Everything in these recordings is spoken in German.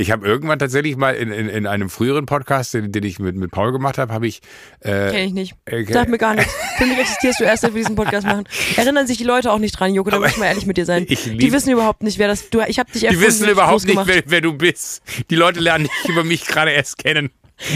Ich habe irgendwann tatsächlich mal in, in, in einem früheren Podcast, den, den ich mit, mit Paul gemacht habe, habe ich. Äh, Kenn ich nicht. Äh, Sag mir gar nichts. Für mich existierst du erst, seit wir diesen Podcast machen. Erinnern sich die Leute auch nicht dran, Joko, da muss ich mal ehrlich mit dir sein. die wissen überhaupt nicht, wer das. Du, ich habe dich erfunden, Die wissen überhaupt nicht, wer, wer, du bist. Die Leute lernen dich über mich gerade erst kennen.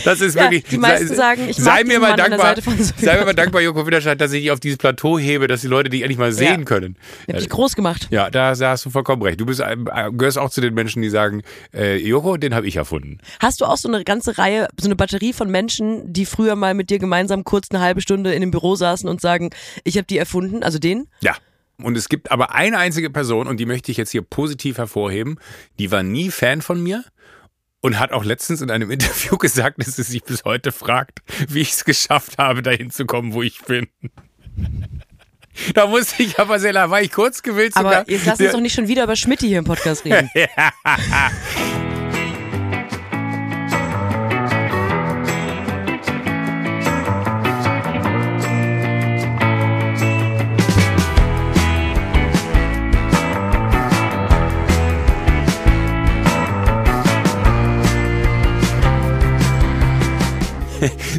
Das ist ja, wirklich. Die meisten sei, sagen, ich sei mir mal dankbar, sei mir mal dankbar, Joko Widerscheid, dass ich dich auf dieses Plateau hebe, dass die Leute dich endlich mal sehen ja. können. Ich hab dich groß gemacht. Ja, da, da, hast du vollkommen recht. Du bist, äh, gehörst auch zu den Menschen, die sagen, äh, Joko, den habe ich erfunden. Hast du auch so eine ganze Reihe, so eine Batterie von Menschen, die früher mal mit dir gemeinsam kurz eine halbe Stunde in dem Büro saßen und sagen, ich habe die erfunden, also den? Ja. Und es gibt aber eine einzige Person, und die möchte ich jetzt hier positiv hervorheben, die war nie Fan von mir und hat auch letztens in einem Interview gesagt, dass sie sich bis heute fragt, wie ich es geschafft habe, dahin zu kommen, wo ich bin. Da musste ich aber sehr, da war ich kurz gewillt sogar. Aber jetzt lass uns doch nicht schon wieder über Schmidt hier im Podcast reden.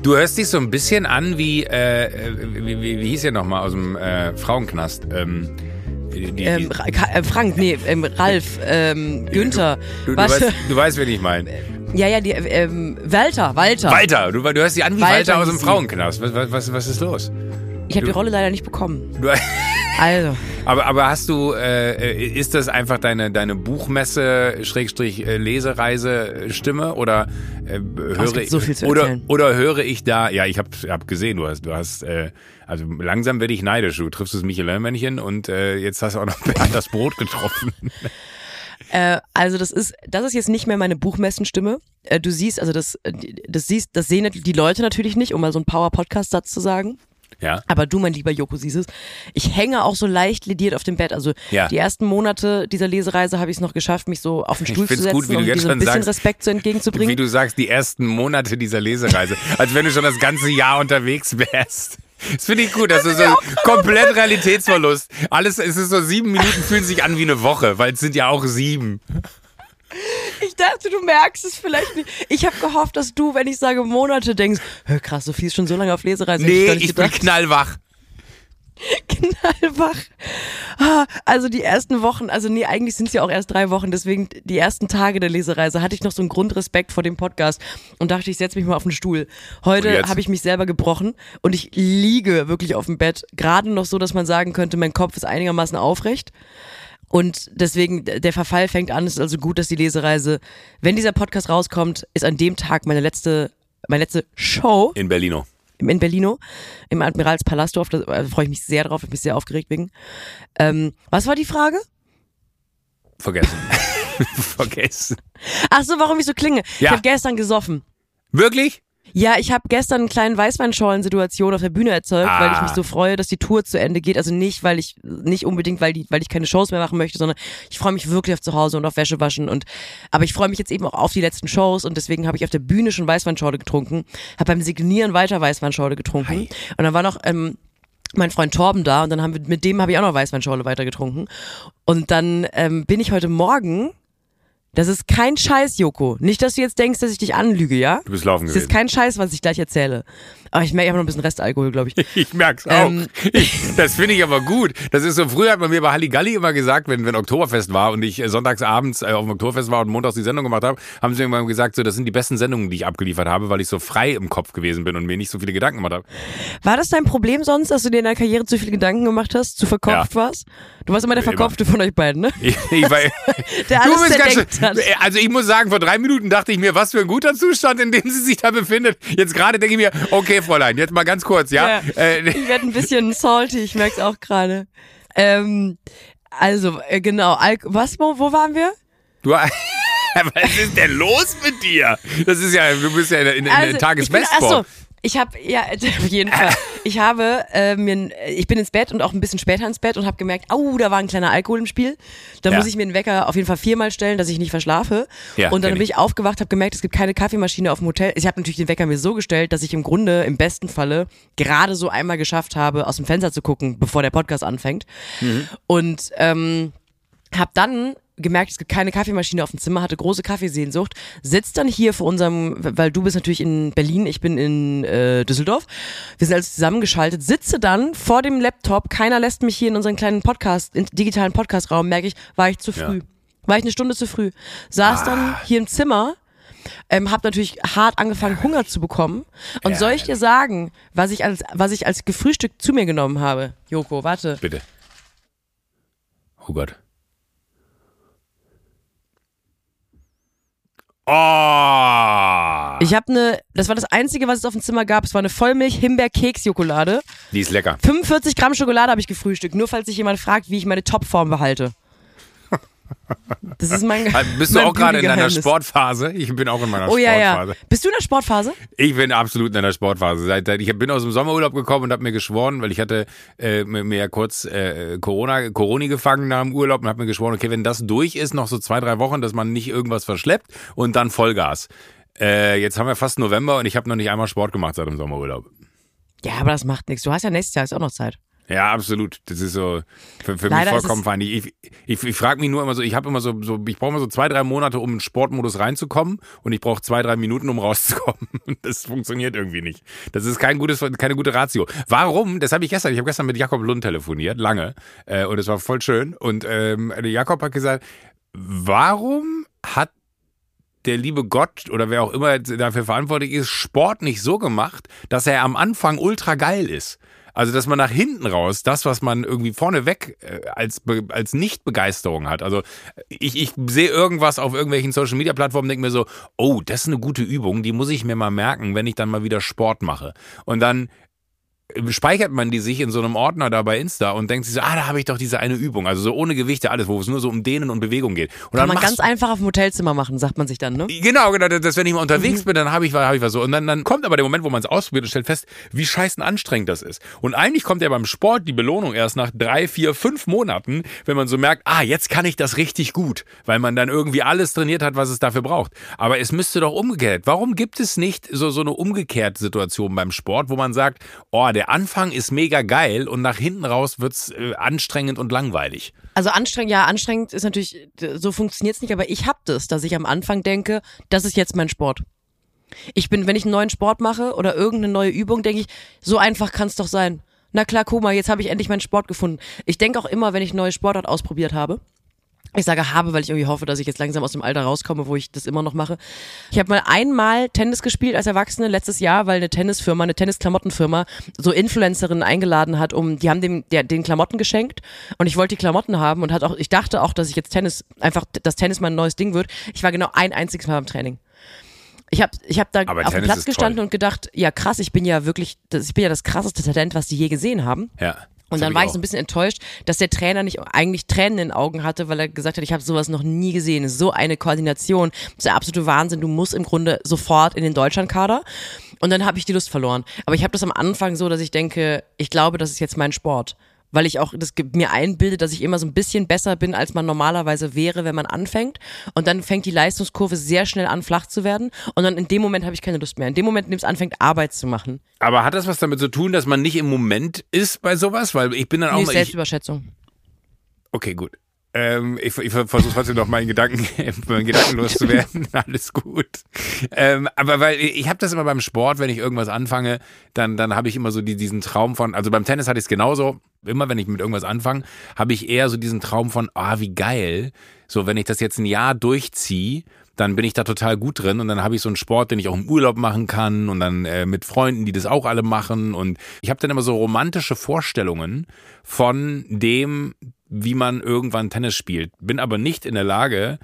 Du hörst dich so ein bisschen an wie, äh, wie, wie, wie hieß er nochmal aus dem äh, Frauenknast? Ähm, die, die, ähm, äh, Frank, nee, ähm, Ralf, ähm, Günther. Du, du, du, weißt, du weißt, wen ich meine. Ja, ja, die, ähm, Walter, Walter. Walter, du, du hörst dich an wie Walter, Walter aus dem Frauenknast. Was, was, was ist los? Ich habe die Rolle leider nicht bekommen. Du, also. Aber, aber hast du, äh, ist das einfach deine, deine Buchmesse, Schrägstrich, äh, Lesereise Stimme oder äh, höre ich, so viel zu oder, oder höre ich da, ja, ich habe hab gesehen, du hast, du hast, äh, also langsam werde ich neidisch. Du triffst das Michelin-Männchen und äh, jetzt hast du auch noch das Brot getroffen. Äh, also das ist, das ist jetzt nicht mehr meine Buchmessenstimme. Äh, du siehst, also das, das siehst, das sehen die Leute natürlich nicht, um mal so einen Power-Podcast-Satz zu sagen. Ja. Aber du, mein lieber Joko, siehst es. Ich hänge auch so leicht lediert auf dem Bett. Also ja. die ersten Monate dieser Lesereise habe ich es noch geschafft, mich so auf den Stuhl zu setzen, gut, wie du um dir so ein bisschen sagst, Respekt zu entgegenzubringen. Wie du sagst, die ersten Monate dieser Lesereise. als wenn du schon das ganze Jahr unterwegs wärst. Das finde ich gut, das, das ist so komplett Realitätsverlust. Alles, es ist so sieben Minuten, fühlen sich an wie eine Woche, weil es sind ja auch sieben. Ich dachte, du merkst es vielleicht nicht. Ich habe gehofft, dass du, wenn ich sage Monate, denkst, krass, Sophie ist schon so lange auf Lesereise. Nee, ich, ich bin knallwach. Knallwach. Ah, also die ersten Wochen, also nee, eigentlich sind es ja auch erst drei Wochen, deswegen die ersten Tage der Lesereise hatte ich noch so einen Grundrespekt vor dem Podcast und dachte, ich setze mich mal auf den Stuhl. Heute habe ich mich selber gebrochen und ich liege wirklich auf dem Bett, gerade noch so, dass man sagen könnte, mein Kopf ist einigermaßen aufrecht. Und deswegen, der Verfall fängt an. Es ist also gut, dass die Lesereise, wenn dieser Podcast rauskommt, ist an dem Tag meine letzte, meine letzte Show. In Berlino. In Berlino, im Admiralspalastdorf. Da also freue ich mich sehr drauf. Ich bin sehr aufgeregt wegen. Ähm, was war die Frage? Vergessen. Vergessen. Ach so, warum ich so klinge. Ja. Ich habe gestern gesoffen. Wirklich? Ja, ich habe gestern einen kleinen Weißweinschorlen-Situation auf der Bühne erzeugt, ah. weil ich mich ah. so freue, dass die Tour zu Ende geht. Also nicht, weil ich nicht unbedingt, weil die, weil ich keine Shows mehr machen möchte, sondern ich freue mich wirklich auf zu Hause und auf Wäsche waschen und aber ich freue mich jetzt eben auch auf die letzten Shows und deswegen habe ich auf der Bühne schon Weißweinschorle getrunken, habe beim Signieren weiter Weißweinschorle getrunken Hi. und dann war noch ähm, mein Freund Torben da und dann haben wir mit dem habe ich auch noch Weißweinschorle weiter getrunken und dann ähm, bin ich heute Morgen das ist kein Scheiß, Joko. Nicht, dass du jetzt denkst, dass ich dich anlüge, ja? Du bist laufen gewesen. Das ist kein Scheiß, was ich gleich erzähle. Aber ich merke, ich habe noch ein bisschen Restalkohol, glaube ich. Ich merk's auch. Ähm. Ich, das finde ich aber gut. Das ist so, früher hat man mir bei Halligalli immer gesagt, wenn, wenn Oktoberfest war und ich äh, sonntagsabends äh, auf dem Oktoberfest war und montags die Sendung gemacht habe, haben sie mir immer gesagt, so, das sind die besten Sendungen, die ich abgeliefert habe, weil ich so frei im Kopf gewesen bin und mir nicht so viele Gedanken gemacht habe. War das dein Problem sonst, dass du dir in deiner Karriere zu viele Gedanken gemacht hast, zu verkopft ja. warst? Du warst immer der Verkopfte immer. von euch beiden, ne? Ich, ich war, der alles du bist ganz schön, Also ich muss sagen, vor drei Minuten dachte ich mir, was für ein guter Zustand, in dem sie sich da befindet. Jetzt gerade denke ich mir, okay, Fräulein, jetzt mal ganz kurz, ja? ja äh, ich werde ein bisschen salty, ich merke es auch gerade. Ähm, also, äh, genau, Al was, wo, wo waren wir? Du, was ist denn los mit dir? Das ist ja, du bist ja in, in, in also, Tagesbestsport. Achso, ich habe ja auf jeden Fall. Ich habe äh, mir, ich bin ins Bett und auch ein bisschen später ins Bett und habe gemerkt, au, da war ein kleiner Alkohol im Spiel. Da ja. muss ich mir den Wecker auf jeden Fall viermal stellen, dass ich nicht verschlafe. Ja, und dann bin ich aufgewacht, habe gemerkt, es gibt keine Kaffeemaschine auf dem Hotel. Ich habe natürlich den Wecker mir so gestellt, dass ich im Grunde im besten Falle gerade so einmal geschafft habe, aus dem Fenster zu gucken, bevor der Podcast anfängt. Mhm. Und ähm, habe dann gemerkt, es gibt keine Kaffeemaschine auf dem Zimmer, hatte große Kaffeesehnsucht, sitzt dann hier vor unserem, weil du bist natürlich in Berlin, ich bin in äh, Düsseldorf. Wir sind also zusammengeschaltet, sitze dann vor dem Laptop, keiner lässt mich hier in unseren kleinen Podcast, in digitalen Podcastraum, merke ich, war ich zu früh. Ja. War ich eine Stunde zu früh. Saß ah. dann hier im Zimmer, ähm, habe natürlich hart angefangen, Hunger zu bekommen. Und ja, soll ich dir sagen, was ich als, was ich als gefrühstückt zu mir genommen habe? Joko, warte. Bitte. Oh Gott. Oh! Ich habe eine, das war das Einzige, was es auf dem Zimmer gab. Es war eine Vollmilch-Himbeer-Keks-Schokolade. Die ist lecker. 45 Gramm Schokolade habe ich gefrühstückt, nur falls sich jemand fragt, wie ich meine Topform behalte. Das ist mein Bist du auch gerade in deiner Sportphase? Ich bin auch in meiner oh, Sportphase. Ja, ja. Bist du in der Sportphase? Ich bin absolut in der Sportphase. Ich bin aus dem Sommerurlaub gekommen und habe mir geschworen, weil ich hatte äh, mir ja kurz äh, Corona, Corona gefangen nach dem Urlaub und habe mir geschworen, okay, wenn das durch ist, noch so zwei, drei Wochen, dass man nicht irgendwas verschleppt und dann Vollgas. Äh, jetzt haben wir fast November und ich habe noch nicht einmal Sport gemacht seit dem Sommerurlaub. Ja, aber das macht nichts. Du hast ja nächstes Jahr ist auch noch Zeit. Ja, absolut. Das ist so für, für mich vollkommen fein. Ich, ich, ich frage mich nur immer so, ich habe immer so, so ich brauche immer so zwei, drei Monate, um in den Sportmodus reinzukommen und ich brauche zwei, drei Minuten, um rauszukommen. Das funktioniert irgendwie nicht. Das ist kein gutes, keine gute Ratio. Warum? Das habe ich gestern, ich habe gestern mit Jakob Lund telefoniert, lange, äh, und es war voll schön. Und ähm, Jakob hat gesagt, warum hat der liebe Gott oder wer auch immer dafür verantwortlich ist, Sport nicht so gemacht, dass er am Anfang ultra geil ist. Also, dass man nach hinten raus das, was man irgendwie vorneweg äh, als, als Nicht-Begeisterung hat. Also, ich, ich sehe irgendwas auf irgendwelchen Social-Media-Plattformen, denke mir so, oh, das ist eine gute Übung, die muss ich mir mal merken, wenn ich dann mal wieder Sport mache. Und dann speichert man die sich in so einem Ordner da bei Insta und denkt sich so, ah, da habe ich doch diese eine Übung. Also so ohne Gewichte, alles, wo es nur so um Dehnen und Bewegung geht. Und Kann man ganz einfach auf dem Hotelzimmer machen, sagt man sich dann, ne? Genau, genau, dass wenn ich mal unterwegs mhm. bin, dann habe ich, hab ich was so. Und dann, dann kommt aber der Moment, wo man es ausprobiert und stellt fest, wie scheißen anstrengend das ist. Und eigentlich kommt ja beim Sport die Belohnung erst nach drei, vier, fünf Monaten, wenn man so merkt, ah, jetzt kann ich das richtig gut, weil man dann irgendwie alles trainiert hat, was es dafür braucht. Aber es müsste doch umgekehrt. Warum gibt es nicht so, so eine umgekehrte Situation beim Sport, wo man sagt, oh, der Anfang ist mega geil und nach hinten raus wird's äh, anstrengend und langweilig. Also anstrengend, ja, anstrengend ist natürlich, so funktioniert's nicht, aber ich hab das, dass ich am Anfang denke, das ist jetzt mein Sport. Ich bin, wenn ich einen neuen Sport mache oder irgendeine neue Übung, denke ich, so einfach kann's doch sein. Na klar, guck mal, jetzt habe ich endlich meinen Sport gefunden. Ich denke auch immer, wenn ich neuen Sportart ausprobiert habe, ich sage habe, weil ich irgendwie hoffe, dass ich jetzt langsam aus dem Alter rauskomme, wo ich das immer noch mache. Ich habe mal einmal Tennis gespielt als Erwachsene letztes Jahr, weil eine Tennisfirma, eine Tennisklamottenfirma, so Influencerinnen eingeladen hat, um, die haben dem, der, den Klamotten geschenkt und ich wollte die Klamotten haben und hat auch, ich dachte auch, dass ich jetzt Tennis, einfach, dass Tennis mein neues Ding wird. Ich war genau ein einziges Mal beim Training. Ich habe ich hab da Aber auf Tennis dem Platz gestanden toll. und gedacht, ja krass, ich bin ja wirklich, ich bin ja das krasseste Talent, was die je gesehen haben. Ja. Und dann war ich so ein bisschen enttäuscht, dass der Trainer nicht eigentlich Tränen in den Augen hatte, weil er gesagt hat, ich habe sowas noch nie gesehen. So eine Koordination, das ist der absolute Wahnsinn. Du musst im Grunde sofort in den Deutschlandkader. Und dann habe ich die Lust verloren. Aber ich habe das am Anfang so, dass ich denke, ich glaube, das ist jetzt mein Sport weil ich auch das mir einbilde, dass ich immer so ein bisschen besser bin, als man normalerweise wäre, wenn man anfängt. Und dann fängt die Leistungskurve sehr schnell an, flach zu werden. Und dann in dem Moment habe ich keine Lust mehr. In dem Moment, in dem es anfängt, Arbeit zu machen. Aber hat das was damit zu tun, dass man nicht im Moment ist bei sowas? Weil ich bin dann auch nee, mal. Selbstüberschätzung. Ich, okay, gut. Ähm, ich, ich versuche trotzdem noch meinen Gedanken, meinen Gedanken loszuwerden. Alles gut. Ähm, aber weil ich habe das immer beim Sport, wenn ich irgendwas anfange, dann, dann habe ich immer so die, diesen Traum von, also beim Tennis hatte ich es genauso. Immer wenn ich mit irgendwas anfange, habe ich eher so diesen Traum von, ah, wie geil. So, wenn ich das jetzt ein Jahr durchziehe, dann bin ich da total gut drin und dann habe ich so einen Sport, den ich auch im Urlaub machen kann und dann äh, mit Freunden, die das auch alle machen und ich habe dann immer so romantische Vorstellungen von dem, wie man irgendwann Tennis spielt. Bin aber nicht in der Lage,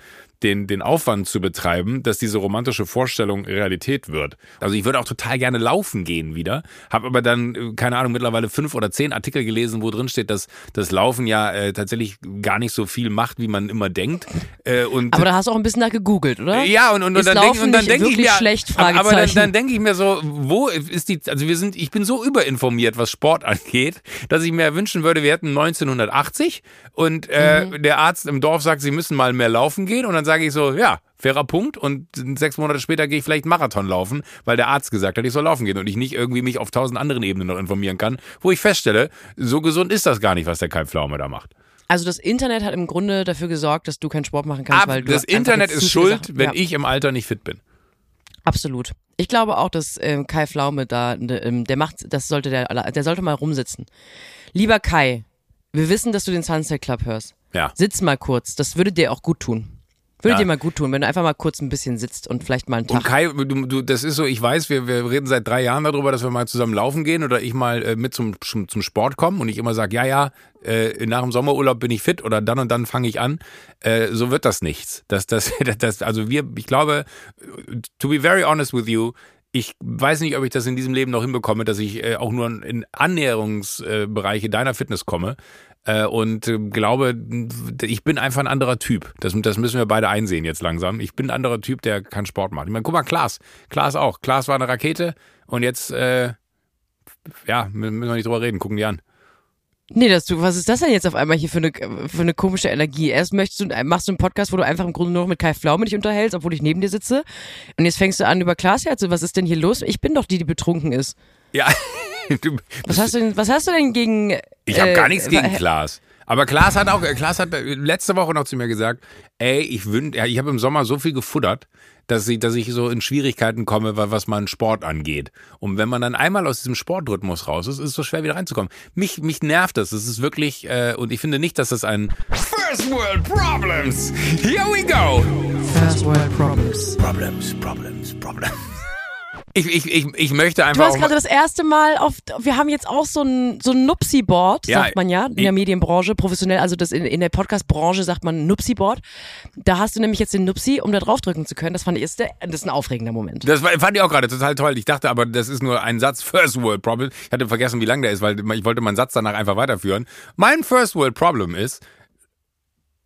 den, den Aufwand zu betreiben, dass diese romantische Vorstellung Realität wird. Also ich würde auch total gerne laufen gehen wieder, habe aber dann, äh, keine Ahnung, mittlerweile fünf oder zehn Artikel gelesen, wo drin steht, dass das Laufen ja äh, tatsächlich gar nicht so viel macht, wie man immer denkt. Äh, und aber da hast du auch ein bisschen nach gegoogelt, oder? Ja, und, und, und dann denke dann denk ich mir, schlecht, aber dann, dann denke ich mir so, wo ist die, also wir sind, ich bin so überinformiert, was Sport angeht, dass ich mir wünschen würde, wir hätten 1980 und äh, mhm. der Arzt im Dorf sagt, sie müssen mal mehr laufen gehen und dann sage ich so, ja, fairer Punkt und sechs Monate später gehe ich vielleicht Marathon laufen, weil der Arzt gesagt hat, ich soll laufen gehen und ich nicht irgendwie mich auf tausend anderen Ebenen noch informieren kann, wo ich feststelle, so gesund ist das gar nicht, was der Kai Pflaume da macht. Also das Internet hat im Grunde dafür gesorgt, dass du keinen Sport machen kannst, Ab, weil du das Internet ist schuld, Sachen- wenn ja. ich im Alter nicht fit bin. Absolut. Ich glaube auch, dass ähm, Kai Flaume da, ne, ähm, der macht, das sollte der, der sollte mal rumsitzen. Lieber Kai, wir wissen, dass du den Sunset Club hörst. Ja. Sitz mal kurz, das würde dir auch gut tun. Würde Ja. dir mal gut tun, wenn du einfach mal kurz ein bisschen sitzt und vielleicht mal einen Und Tag. Kai, du, du, das ist so, ich weiß, wir, wir reden seit drei Jahren darüber, dass wir mal zusammen laufen gehen oder ich mal äh, mit zum, zum, zum Sport komme und ich immer sage, ja, ja, äh, nach dem Sommerurlaub bin ich fit oder dann und dann fange ich an. Äh, so wird das nichts. Das, das, das, also wir, ich glaube, to be very honest with you, ich weiß nicht, ob ich das in diesem Leben noch hinbekomme, dass ich äh, auch nur in Annäherungsbereiche äh, deiner Fitness komme. Äh, und äh, glaube, ich bin einfach ein anderer Typ. Das, das müssen wir beide einsehen jetzt langsam. Ich bin ein anderer Typ, der keinen Sport macht. Ich meine, guck mal, Klaas. Klaas auch. Klaas war eine Rakete und jetzt, äh, ja, müssen wir nicht drüber reden. Gucken die an. Nee, das, du, was ist das denn jetzt auf einmal hier für eine, für eine komische Energie? Erst möchtest du, machst du einen Podcast, wo du einfach im Grunde nur noch mit Kai Pflaume dich unterhältst, obwohl ich neben dir sitze. Und jetzt fängst du an über Klaas Herze. Was ist denn hier los? Ich bin doch die, die betrunken ist. Ja, Was hast du denn, was hast du denn gegen. Ich habe äh, gar nichts gegen äh, Klaas. Aber Klaas hat auch, Klaas hat letzte Woche noch zu mir gesagt, ey, ich wün, ja, ich habe im Sommer so viel gefuttert, dass ich, dass ich so in Schwierigkeiten komme, wa- was man Sport angeht. Und wenn man dann einmal aus diesem Sportrhythmus raus ist, ist es so schwer wieder reinzukommen. Mich, mich nervt das. Es ist wirklich, äh, und ich finde nicht, dass das ein First World Problems. Here we go. First World Problems. Problems, Problems, Problems. Ich, ich, ich, ich möchte Du einfach hast auch gerade das erste Mal auf, wir haben jetzt auch so ein, so ein Nupsi-Board, Ja, sagt man ja, in der Medienbranche, professionell, also das in, in der Podcast-Branche sagt man Nupsi-Board. Da hast du nämlich jetzt den Nupsi, um da draufdrücken zu können. Das fand ich, ist der, das ist ein aufregender Moment. Das fand ich auch gerade total toll. Ich dachte aber, das ist nur ein Satz First World Problem. Ich hatte vergessen, wie lang der ist, weil ich wollte meinen Satz danach einfach weiterführen. Mein First World Problem ist,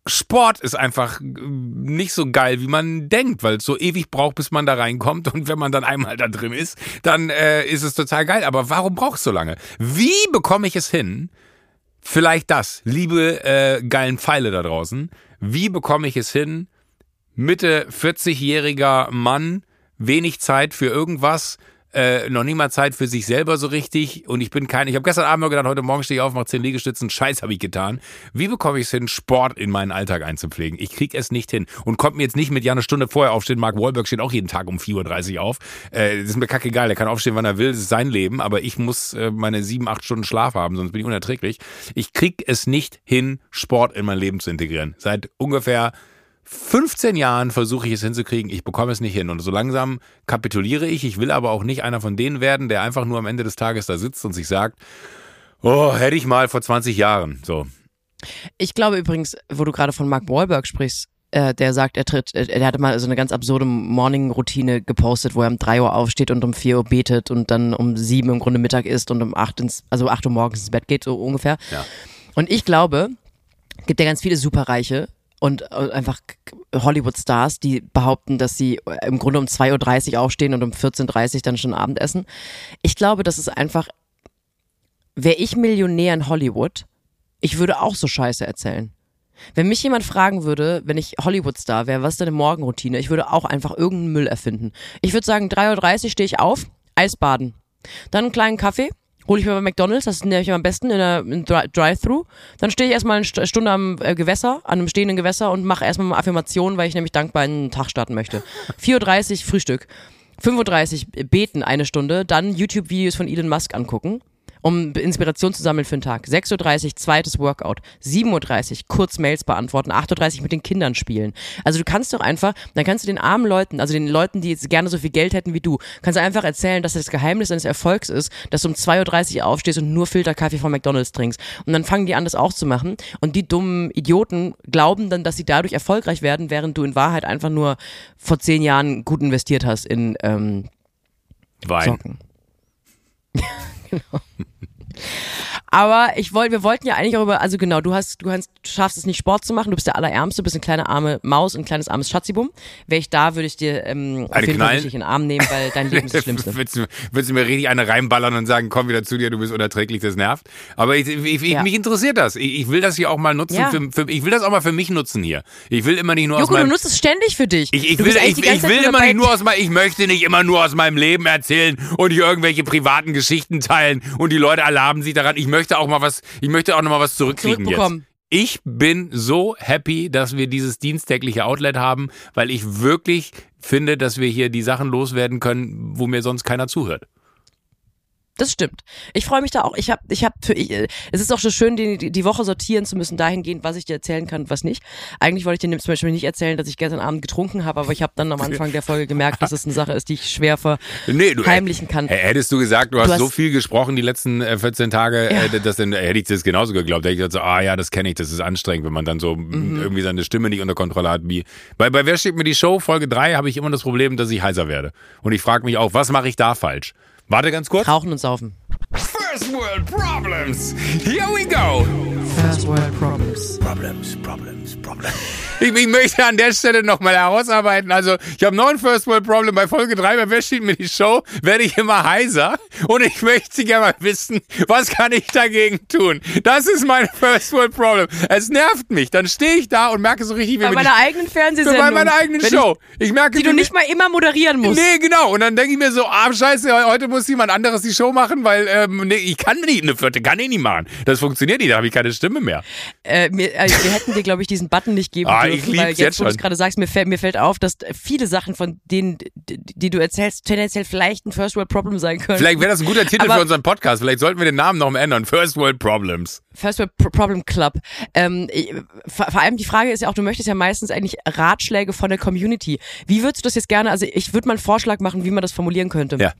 Sport ist einfach äh, nicht so geil, wie man denkt, weil es so ewig braucht, bis man da reinkommt. Und wenn man dann einmal da drin ist, dann äh, ist es total geil. Aber warum braucht es so lange? Wie bekomme ich es hin? Vielleicht das, liebe äh, geilen Pfeile da draußen. Wie bekomme ich es hin, Mitte 40-jähriger Mann, wenig Zeit für irgendwas, äh, noch nie mal Zeit für sich selber so richtig. Und ich bin kein, ich habe gestern Abend nur gedacht, heute Morgen stehe ich auf, mache 10 Liegestützen, Scheiß habe ich getan. Wie bekomme ich es hin, Sport in meinen Alltag einzupflegen? Ich krieg es nicht hin. Und kommt mir jetzt nicht mit, ja, eine Stunde vorher aufstehen. Mark Wahlberg steht auch jeden Tag um 4.30 Uhr auf. Äh, das ist mir kackegal, der kann aufstehen, wann er will, das ist sein Leben. Aber ich muss äh, meine sieben, acht Stunden Schlaf haben, sonst bin ich unerträglich. Ich krieg es nicht hin, Sport in mein Leben zu integrieren. Seit ungefähr 15 Jahren versuche ich es hinzukriegen, ich bekomme es nicht hin. Und so langsam kapituliere ich. Ich will aber auch nicht einer von denen werden, der einfach nur am Ende des Tages da sitzt und sich sagt, oh, hätte ich mal vor 20 Jahren. So. Ich glaube übrigens, wo du gerade von Mark Wahlberg sprichst, äh, der sagt, er tritt, äh, er hatte mal so eine ganz absurde Morning-Routine gepostet, wo er um 3 Uhr aufsteht und um 4 Uhr betet und dann um 7 im Grunde Mittag isst und um 8 ins, also 8 Uhr morgens ins Bett geht, so ungefähr. Ja. Und ich glaube, gibt ja ganz viele Superreiche und äh, einfach Hollywood-Stars, die behaupten, dass sie äh, im Grunde um 2.30 Uhr aufstehen und um 14.30 Uhr dann schon Abendessen. Ich glaube, das ist einfach, wäre ich Millionär in Hollywood, ich würde auch so Scheiße erzählen. Wenn mich jemand fragen würde, wenn ich Hollywood-Star wäre, was ist deine Morgenroutine? Ich würde auch einfach irgendeinen Müll erfinden. Ich würde sagen, 3.30 Uhr stehe ich auf, Eisbaden. Dann einen kleinen Kaffee, hole ich mir bei McDonalds, das ist nämlich am besten in der Dri- Drive-Thru. Dann stehe ich erstmal eine St- Stunde am äh, Gewässer, an einem stehenden Gewässer und mache erstmal mal Affirmationen, weil ich nämlich dankbar in den Tag starten möchte. 4.30 Uhr Frühstück. 5.30 Uhr beten eine Stunde, dann YouTube-Videos von Elon Musk angucken, um Inspiration zu sammeln für den Tag. 6.30 Uhr zweites Workout. 7.30 Uhr kurz Mails beantworten. 8.30 Uhr mit den Kindern spielen. Also du kannst doch einfach, dann kannst du den armen Leuten, also den Leuten, die jetzt gerne so viel Geld hätten wie du, kannst du einfach erzählen, dass das Geheimnis deines Erfolgs ist, dass du um 2.30 Uhr aufstehst und nur Filterkaffee von McDonalds trinkst. Und dann fangen die an, das auch zu machen. Und die dummen Idioten glauben dann, dass sie dadurch erfolgreich werden, während du in Wahrheit einfach nur vor zehn Jahren gut investiert hast in ähm, Wein. Socken. no. Aber ich wollte, wir wollten ja eigentlich auch über, also genau, du hast, du hast, du schaffst es nicht Sport zu machen, du bist der Allerärmste, du bist eine kleine arme Maus, ein kleines armes Schatzibum. Wäre ich da, würde ich dir ähm, auf jeden Fall richtig in den Arm nehmen, weil dein Leben ist das Schlimmste. Würdest du, würdest du mir richtig eine reinballern und sagen, komm wieder zu dir, du bist unerträglich, das nervt. Aber ich, ich, ich, Ja. mich interessiert das. Ich, ich will das hier auch mal nutzen. Ja. Für, für, ich will das auch mal für mich nutzen hier. Ich will immer nicht nur aus Joko, du meinem... nutzt es ständig für dich. Ich, ich Du will, ich, ich will immer nicht nur aus meinem, ich möchte nicht immer nur aus meinem Leben erzählen und hier irgendwelche privaten Geschichten teilen und die Leute erlaben sich daran. Ich möchte auch mal was, ich möchte auch noch mal was zurückkriegen Zurückbekommen. jetzt. ich bin so happy, dass wir dieses dienstägliche Outlet haben, weil ich wirklich finde, dass wir hier die Sachen loswerden können, wo mir sonst keiner zuhört. Das stimmt. Ich freue mich da auch. Ich habe, ich habe, äh, es ist auch so schön, die, die Woche sortieren zu müssen, dahingehend, was ich dir erzählen kann und was nicht. Eigentlich wollte ich dir zum Beispiel nicht erzählen, dass ich gestern Abend getrunken habe, aber ich habe dann am Anfang der Folge gemerkt, dass es eine Sache ist, die ich schwer verheimlichen kann. Nee, hättest du gesagt, du, du hast, hast, so viel gesprochen die letzten 14 äh, Tage, ja. äh, dass dann hätte ich das genauso geglaubt. Hätte ich gesagt, so, ah ja, das kenne ich, das ist anstrengend, wenn man dann so mhm. irgendwie seine Stimme nicht unter Kontrolle hat. Wie bei, bei Wer steht mir die Show Folge 3 habe ich immer das Problem, dass ich heiser werde. Und ich frage mich auch, was mache ich da falsch? Warte ganz kurz. Rauchen und saufen. First World Problems. Here we go. First World Problems. Problems, Problems, Problems. Ich, ich möchte an der Stelle nochmal herausarbeiten. Also, ich habe noch ein First World Problem. Bei Folge 3, bei Wer steht mir die Show, werde ich immer heiser. Und ich möchte gerne mal wissen, was kann ich dagegen tun? Das ist mein First World Problem. Es nervt mich. Dann stehe ich da und merke so richtig, wie Bei meiner eigenen Fernsehsendung. Bei meiner eigenen Show. Ich, ich merke, die du nicht mal immer moderieren musst. Nee, genau. Und dann denke ich mir so, ah, scheiße, heute muss jemand anderes die Show machen, weil ähm, nee, ich kann nicht eine vierte, kann ich nicht machen. Das funktioniert nicht, da habe ich keine Stimme mehr. Äh, mir, äh, wir hätten dir, glaube ich, diesen Button nicht geben ah, dürfen, weil jetzt, jetzt wo du es gerade sagst, mir fällt, mir fällt auf, dass viele Sachen von denen, die du erzählst, tendenziell vielleicht ein First World Problem sein können. Vielleicht wäre das ein guter Titel Aber für unseren Podcast. Vielleicht sollten wir den Namen noch mal ändern. First World Problems. First World Problem Club. Ähm, vor, vor allem die Frage ist ja auch, du möchtest ja meistens eigentlich Ratschläge von der Community. Wie würdest du das jetzt gerne, also ich würde mal einen Vorschlag machen, wie man das formulieren könnte. Ja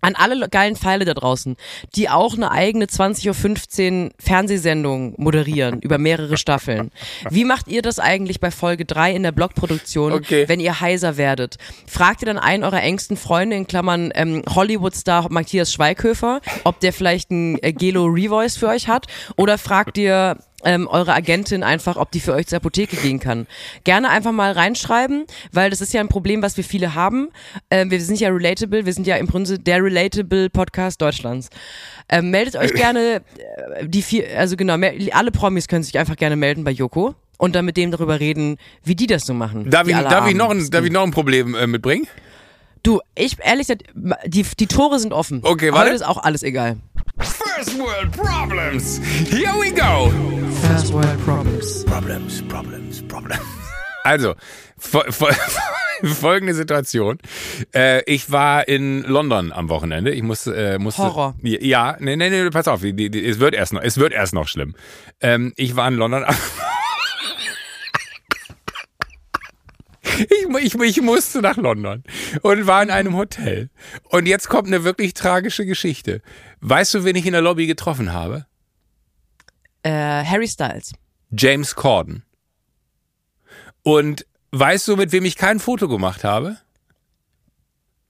an alle geilen Pfeile da draußen, die auch eine eigene 20.15 Uhr Fernsehsendung moderieren über mehrere Staffeln. Wie macht ihr das eigentlich bei Folge 3 in der Blogproduktion, okay. wenn ihr heiser werdet? Fragt ihr dann einen eurer engsten Freunde, in Klammern ähm, Hollywood-Star Matthias Schweighöfer, ob der vielleicht ein äh, Gelo Revoice für euch hat? Oder fragt ihr ähm, eure Agentin einfach, ob die für euch zur Apotheke gehen kann. Gerne einfach mal reinschreiben, weil das ist ja ein Problem, was wir viele haben. Ähm, wir sind ja relatable, wir sind ja im Grunde der relatable Podcast Deutschlands. Ähm, meldet euch gerne, äh, die vier, also genau, alle Promis können sich einfach gerne melden bei Joko und dann mit dem darüber reden, wie die das so machen. Darf, ich, darf, ich, noch ein, darf ich noch ein Problem äh, mitbringen? Du, ich ehrlich gesagt, die, die Tore sind offen. Okay, warte. Heute ist auch alles egal. First World Problems. Here we go. First World Problems. Problems, Problems, Problems. Also, folgende Situation. Äh, ich war in London am Wochenende. Ich muss, äh, musste, Horror. Ja, nee, nee, nee, pass auf, die, die, es wird erst noch, es wird erst noch schlimm. Ähm, ich war in London am Ich, ich, ich, musste nach London und war in einem Hotel. Und jetzt kommt eine wirklich tragische Geschichte. Weißt du, wen ich in der Lobby getroffen habe? Äh, Harry Styles. James Corden. Und weißt du, mit wem ich kein Foto gemacht habe?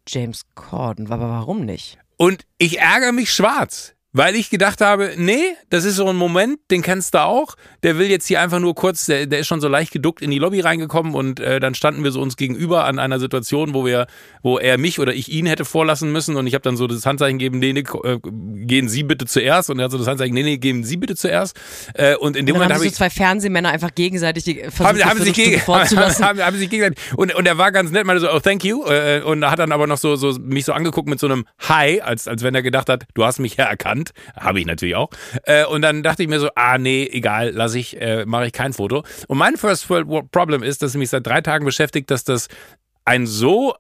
James Corden. Aber warum nicht? Und ich ärgere mich schwarz. Weil ich gedacht habe, nee, das ist so ein Moment, den kennst du auch. Der will jetzt hier einfach nur kurz, der, der ist schon so leicht geduckt in die Lobby reingekommen und äh, dann standen wir so uns gegenüber an einer Situation, wo wir, wo er mich oder ich ihn hätte vorlassen müssen und ich habe dann so das Handzeichen gegeben, nee, nee, äh, gehen Sie bitte zuerst und er hat so das Handzeichen, nee, nee, gehen Sie bitte zuerst. Äh, und in dem und Moment habe ich so zwei Fernsehmänner einfach gegenseitig die versucht, haben, haben sich gegen, haben, haben, sich gegenseitig und, und er war ganz nett, meinte so, oh, thank you äh, und hat dann aber noch so, so mich so angeguckt mit so einem Hi, als, als wenn er gedacht hat, du hast mich ja erkannt. Habe ich natürlich auch. Äh, und dann dachte ich mir so, ah nee, egal, lasse ich, äh, mache ich kein Foto. Und mein First World Problem ist, dass es mich seit drei Tagen beschäftigt, dass das ein so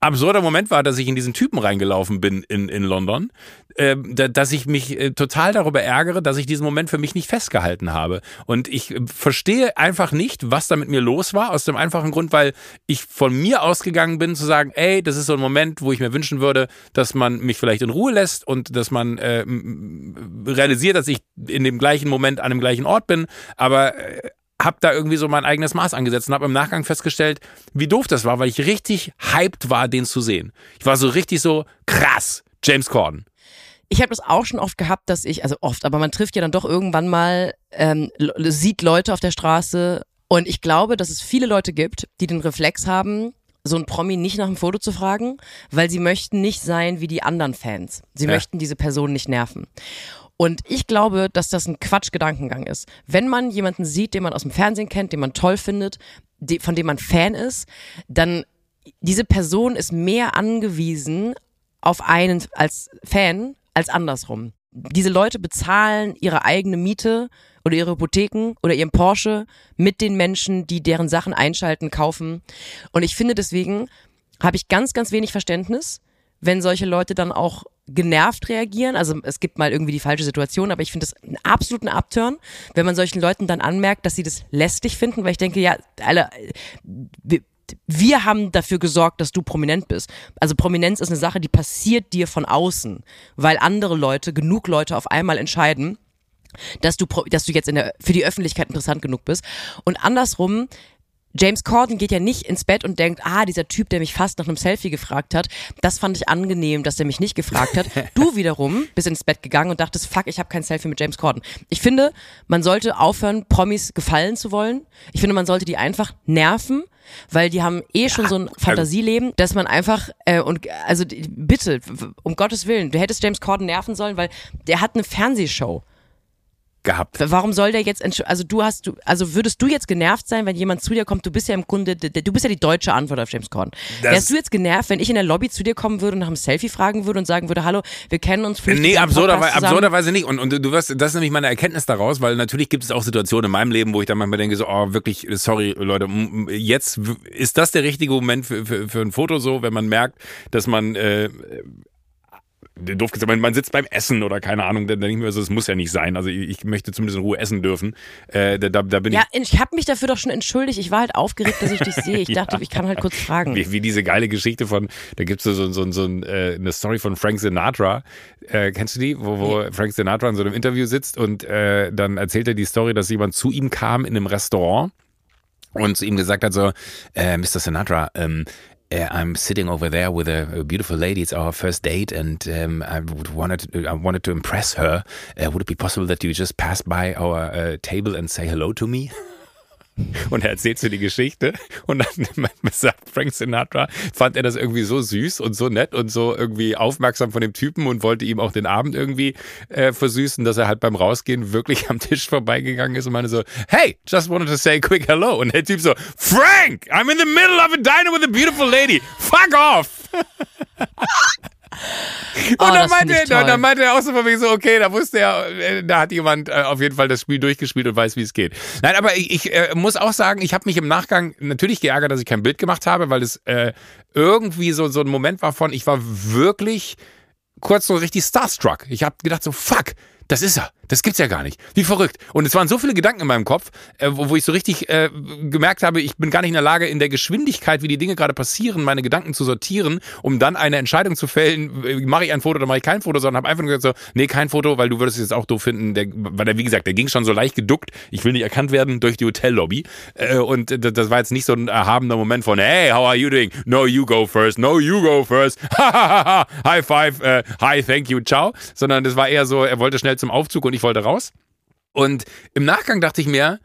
absurder Moment war, dass ich in diesen Typen reingelaufen bin in, in London, äh, dass ich mich äh, total darüber ärgere, dass ich diesen Moment für mich nicht festgehalten habe. Und ich äh, verstehe einfach nicht, was da mit mir los war, aus dem einfachen Grund, weil ich von mir ausgegangen bin zu sagen, ey, das ist so ein Moment, wo ich mir wünschen würde, dass man mich vielleicht in Ruhe lässt und dass man äh, realisiert, dass ich in dem gleichen Moment an dem gleichen Ort bin, aber äh, habe da irgendwie so mein eigenes Maß angesetzt und habe im Nachgang festgestellt, wie doof das war, weil ich richtig hyped war, den zu sehen. Ich war so richtig so krass, James Corden. Ich habe das auch schon oft gehabt, dass ich, also oft, aber man trifft ja dann doch irgendwann mal, ähm, sieht Leute auf der Straße und ich glaube, dass es viele Leute gibt, die den Reflex haben, so ein Promi nicht nach einem Foto zu fragen, weil sie möchten nicht sein wie die anderen Fans. Sie ja. möchten diese Person nicht nerven. Und ich glaube, dass das ein Quatschgedankengang ist. Wenn man jemanden sieht, den man aus dem Fernsehen kennt, den man toll findet, von dem man Fan ist, dann diese Person ist mehr angewiesen auf einen als Fan als andersrum. Diese Leute bezahlen ihre eigene Miete oder ihre Hypotheken oder ihren Porsche mit den Menschen, die deren Sachen einschalten, kaufen. Und ich finde deswegen habe ich ganz, ganz wenig Verständnis, wenn solche Leute dann auch genervt reagieren. Also es gibt mal irgendwie die falsche Situation, aber ich finde es einen absoluten Upturn, wenn man solchen Leuten dann anmerkt, dass sie das lästig finden, weil ich denke, ja, alle, wir, wir haben dafür gesorgt, dass du prominent bist. Also Prominenz ist eine Sache, die passiert dir von außen, weil andere Leute, genug Leute auf einmal entscheiden, dass du, dass du jetzt in der, für die Öffentlichkeit interessant genug bist. Und andersrum, James Corden geht ja nicht ins Bett und denkt, ah, dieser Typ, der mich fast nach einem Selfie gefragt hat, das fand ich angenehm, dass er mich nicht gefragt hat. Du wiederum bist ins Bett gegangen und dachtest, fuck, ich habe kein Selfie mit James Corden. Ich finde, man sollte aufhören, Promis gefallen zu wollen. Ich finde, man sollte die einfach nerven weil die haben eh schon so ein Fantasieleben, dass man einfach äh, und also bitte um Gottes willen, du hättest James Corden nerven sollen, weil der hat eine Fernsehshow gehabt. Warum soll der jetzt, also du hast, du, also würdest du jetzt genervt sein, wenn jemand zu dir kommt, du bist ja im Grunde, du bist ja die deutsche Antwort auf James Corden. Das Wärst du jetzt genervt, wenn ich in der Lobby zu dir kommen würde und nach einem Selfie fragen würde und sagen würde, hallo, wir kennen uns vielleicht. Nee, absurderweise, absurderweise nicht. Und, und du wirst, das ist nämlich meine Erkenntnis daraus, weil natürlich gibt es auch Situationen in meinem Leben, wo ich dann manchmal denke, so, oh, wirklich, sorry, Leute, jetzt ist das der richtige Moment für, für, für ein Foto so, wenn man merkt, dass man äh, doof gesagt, man, man sitzt beim Essen oder keine Ahnung, dann denke ich mir so, das muss ja nicht sein. Also ich, ich möchte zumindest in Ruhe essen dürfen. Äh, da, da bin ja, ich, ich habe mich dafür doch schon entschuldigt. Ich war halt aufgeregt, dass ich dich sehe. Ich dachte, ja. ich kann halt kurz fragen. Wie, wie diese geile Geschichte von, da gibt es so, so, so, äh, eine Story von Frank Sinatra. Äh, kennst du die? Wo, wo ja. Frank Sinatra in so einem Interview sitzt und äh, dann erzählt er die Story, dass jemand zu ihm kam in einem Restaurant und zu ihm gesagt hat so, äh, Mr. Sinatra, ähm, uh, I'm sitting over there with a, a, beautiful lady. It's our first date, and um, I wanted I wanted to impress her. Uh, would it be possible that you just pass by our uh, table and say hello to me? Und er erzählt so die Geschichte und dann sagt Frank Sinatra, fand er das irgendwie so süß und so nett und so irgendwie aufmerksam von dem Typen und wollte ihm auch den Abend irgendwie äh, versüßen, dass er halt beim Rausgehen wirklich am Tisch vorbeigegangen ist und meinte so, hey, just wanted to say a quick hello. Und der Typ so, Frank, I'm in the middle of a diner with a beautiful lady. Fuck off. Und oh, dann, meinte er, dann meinte er auch so von wegen so, okay, da wusste er, äh, da hat jemand äh, auf jeden Fall das Spiel durchgespielt und weiß, wie es geht. Nein, aber ich, ich äh, muss auch sagen, ich habe mich im Nachgang natürlich geärgert, dass ich kein Bild gemacht habe, weil es äh, irgendwie so, so ein Moment war von, ich war wirklich kurz so richtig starstruck. Ich habe gedacht so, fuck, das ist er. Das gibt's ja gar nicht. Wie verrückt. Und es waren so viele Gedanken in meinem Kopf, äh, wo, wo, ich so richtig äh, gemerkt habe, ich bin gar nicht in der Lage, in der Geschwindigkeit, wie die Dinge gerade passieren, meine Gedanken zu sortieren, um dann eine Entscheidung zu fällen, äh, mache ich ein Foto oder mache ich kein Foto, sondern habe einfach nur gesagt so, nee, kein Foto, weil du würdest es jetzt auch doof finden, der, weil der, wie gesagt, der ging schon so leicht geduckt, ich will nicht erkannt werden durch die Hotellobby. Äh, und das war jetzt nicht so ein erhabener Moment von, hey, how are you doing? No, you go first. No, you go first. High five. Uh, hi, thank you, ciao. Sondern das war eher so, er wollte schnell zum Aufzug und ich wollte raus. Und im Nachgang dachte ich mir,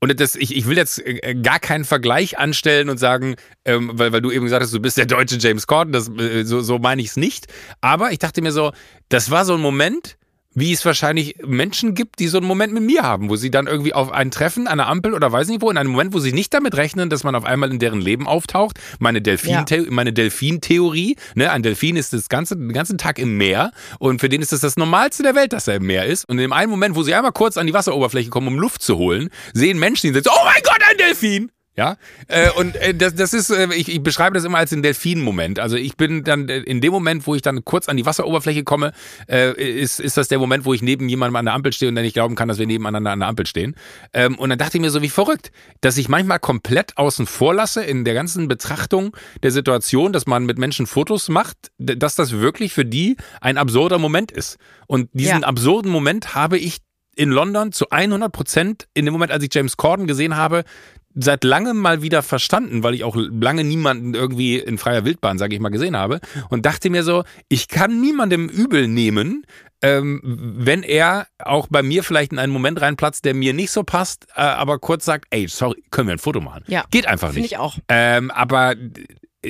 und das, ich, ich will jetzt äh, gar keinen Vergleich anstellen und sagen, ähm, weil, weil du eben gesagt hast, du bist der deutsche James Corden, das, äh, so, so meine ich es nicht. Aber ich dachte mir so, das war so ein Moment, wie es wahrscheinlich Menschen gibt, die so einen Moment mit mir haben, wo sie dann irgendwie auf ein Treffen an der Ampel oder weiß nicht wo, in einem Moment, wo sie nicht damit rechnen, dass man auf einmal in deren Leben auftaucht. Meine Delfin, ja. meine Delfin-Theorie, ne, ein Delfin ist das ganze, den ganzen Tag im Meer und für den ist das das Normalste der Welt, dass er im Meer ist. Und in einem Moment, wo sie einmal kurz an die Wasseroberfläche kommen, um Luft zu holen, sehen Menschen, die sagen, oh mein Gott, ein Delfin! Ja, äh, und äh, das, das ist, äh, ich, ich beschreibe das immer als den Delfin-Moment. Also ich bin dann äh, in dem Moment, wo ich dann kurz an die Wasseroberfläche komme, äh, ist, ist das der Moment, wo ich neben jemandem an der Ampel stehe und dann nicht glauben kann, dass wir nebeneinander an der Ampel stehen. Ähm, und dann dachte ich mir so, wie verrückt, dass ich manchmal komplett außen vor lasse in der ganzen Betrachtung der Situation, dass man mit Menschen Fotos macht, dass das wirklich für die ein absurder Moment ist. Und diesen ja. absurden Moment habe ich in London zu 100 Prozent in dem Moment, als ich James Corden gesehen habe, seit langem mal wieder verstanden, weil ich auch lange niemanden irgendwie in freier Wildbahn, sage ich mal, gesehen habe und dachte mir so, ich kann niemandem übel nehmen, ähm, wenn er auch bei mir vielleicht in einen Moment reinplatzt, der mir nicht so passt, äh, aber kurz sagt, ey, sorry, können wir ein Foto machen? Ja. Geht einfach nicht. Finde ich auch. Ähm, aber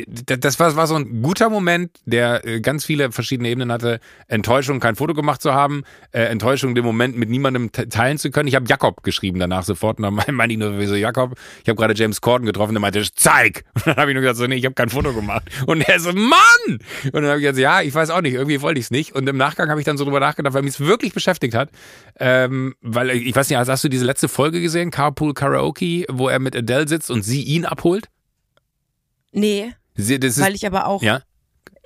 das war, war so ein guter Moment, der äh, ganz viele verschiedene Ebenen hatte. Enttäuschung, kein Foto gemacht zu haben, äh, Enttäuschung, den Moment mit niemandem teilen zu können. Ich habe Jakob geschrieben danach sofort und dann meinte ich nur so, Jakob, ich habe gerade James Corden getroffen, der meinte, zeig! Und dann habe ich nur gesagt, so, nee, ich habe kein Foto gemacht. Und er so, Mann! Und dann habe ich gesagt, ja, ich weiß auch nicht, irgendwie wollte ich es nicht. Und im Nachgang habe ich dann so drüber nachgedacht, weil mich es wirklich beschäftigt hat. Ähm, weil, ich weiß nicht, hast du diese letzte Folge gesehen, Carpool Karaoke, wo er mit Adele sitzt und sie ihn abholt? Nee. Sie, weil ich aber auch. Ja.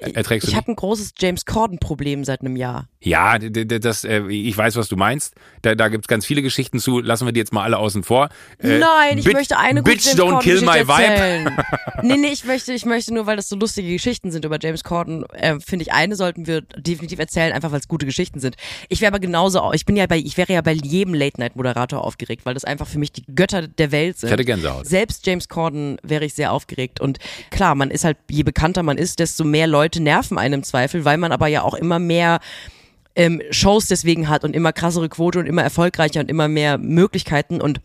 Erträgst ich habe ein großes James Corden-Problem seit einem Jahr. Ja, das, äh, ich weiß, was du meinst. Da, da gibt es ganz viele Geschichten zu. Lassen wir die jetzt mal alle außen vor. Äh, Nein, ich bitch, möchte eine gute James don't kill my vibe. nee, nee, ich möchte, ich möchte nur, weil das so lustige Geschichten sind über James Corden, äh, finde ich, eine sollten wir definitiv erzählen, einfach weil es gute Geschichten sind. Ich wäre aber genauso, ich bin ja bei, ich wäre ja bei jedem Late-Night-Moderator aufgeregt, weil das einfach für mich die Götter der Welt sind. Ich hatte Gänsehaut. Selbst James Corden wäre ich sehr aufgeregt. Und klar, man ist halt, je bekannter man ist, desto mehr Leute nerven einen im Zweifel, weil man aber ja auch immer mehr ähm, Shows deswegen hat und immer krassere Quote und immer erfolgreicher und immer mehr Möglichkeiten und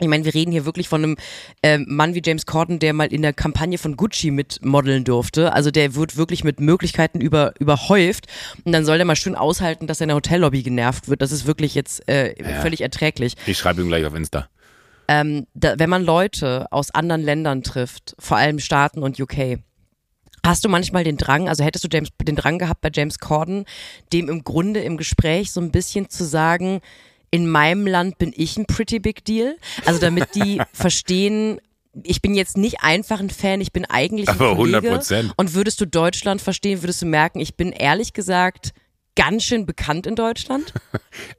ich meine, wir reden hier wirklich von einem äh, Mann wie James Corden, der mal in der Kampagne von Gucci mitmodeln durfte. Also der wird wirklich mit Möglichkeiten über, überhäuft. Und dann soll der mal schön aushalten, dass seine Hotellobby genervt wird. Das ist wirklich jetzt äh, ja. völlig erträglich. Ich schreibe ihm gleich auf Insta. Ähm, da, wenn man Leute aus anderen Ländern trifft, vor allem Staaten und UK, Hast du manchmal den Drang, also hättest du James, den Drang gehabt bei James Corden, dem im Grunde im Gespräch so ein bisschen zu sagen, in meinem Land bin ich ein pretty big deal? Also damit die verstehen, ich bin jetzt nicht einfach ein Fan, ich bin eigentlich ein Aber Kollege. 100%. Und würdest du Deutschland verstehen, würdest du merken, ich bin ehrlich gesagt ganz schön bekannt in Deutschland.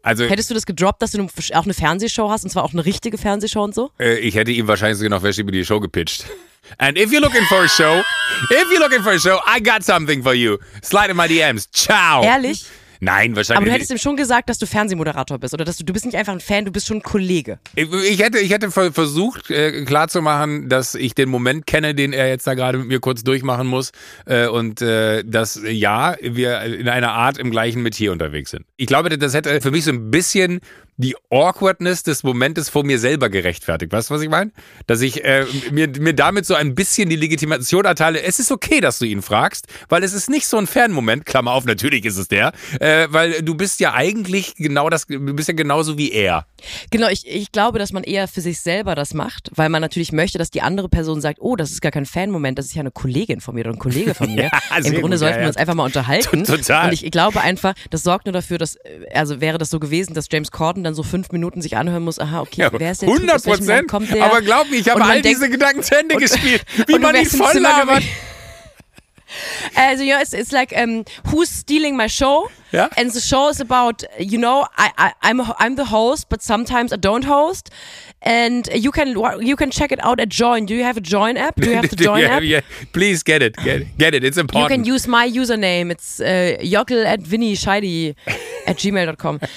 Also hättest du das gedroppt, dass du auch eine Fernsehshow hast und zwar auch eine richtige Fernsehshow und so? Äh, ich hätte ihm wahrscheinlich sogar noch welche über die Show gepitcht. And if you're looking for a show, if you're looking for a show, I got something for you. Slide in my DMs. Ciao. Ehrlich? Nein, wahrscheinlich. Aber du hättest ihm schon gesagt, dass du Fernsehmoderator bist oder dass du, du bist nicht einfach ein Fan, du bist schon ein Kollege. Ich, ich hätte, ich hätte versucht äh, klarzumachen, dass ich den Moment kenne, den er jetzt da gerade mit mir kurz durchmachen muss äh, und äh, dass ja, wir in einer Art im gleichen Metier unterwegs sind. Ich glaube, das hätte für mich so ein bisschen die Awkwardness des Momentes vor mir selber gerechtfertigt. Weißt du, was ich meine? Dass ich äh, mir, mir damit so ein bisschen die Legitimation erteile. Es ist okay, dass du ihn fragst, weil es ist nicht so ein Fernmoment, Klammer auf, natürlich ist es der, äh, weil du bist ja eigentlich genau das, du bist ja genauso wie er. Genau, ich, ich glaube, dass man eher für sich selber das macht, weil man natürlich möchte, dass die andere Person sagt, oh, das ist gar kein Fanmoment, das ist ja eine Kollegin von mir oder ein Kollege von mir. ja, Im Grunde gut, sollten ja, wir uns einfach mal unterhalten. Total. Und ich, ich glaube einfach, das sorgt nur dafür, dass, also wäre das so gewesen, dass James Corden dann so fünf Minuten sich anhören muss, aha, okay, ja, wer ist der 100 Prozent, aber glaub mir, ich habe all diese Gedanken zu Ende gespielt, wie man ihn voll labert. Also, know, it's, it's like, um, who's stealing my show? Yeah. And the show is about, you know, I, I, I'm, I'm the host, but sometimes I don't host. And you can, you can check it out at Join. Do you have a Join app? Do you have the Join yeah, app? Yeah. Please get it. Get it. Get it. It's important. You can use my username. It's uh, jockel at winniescheidi at gmail.com.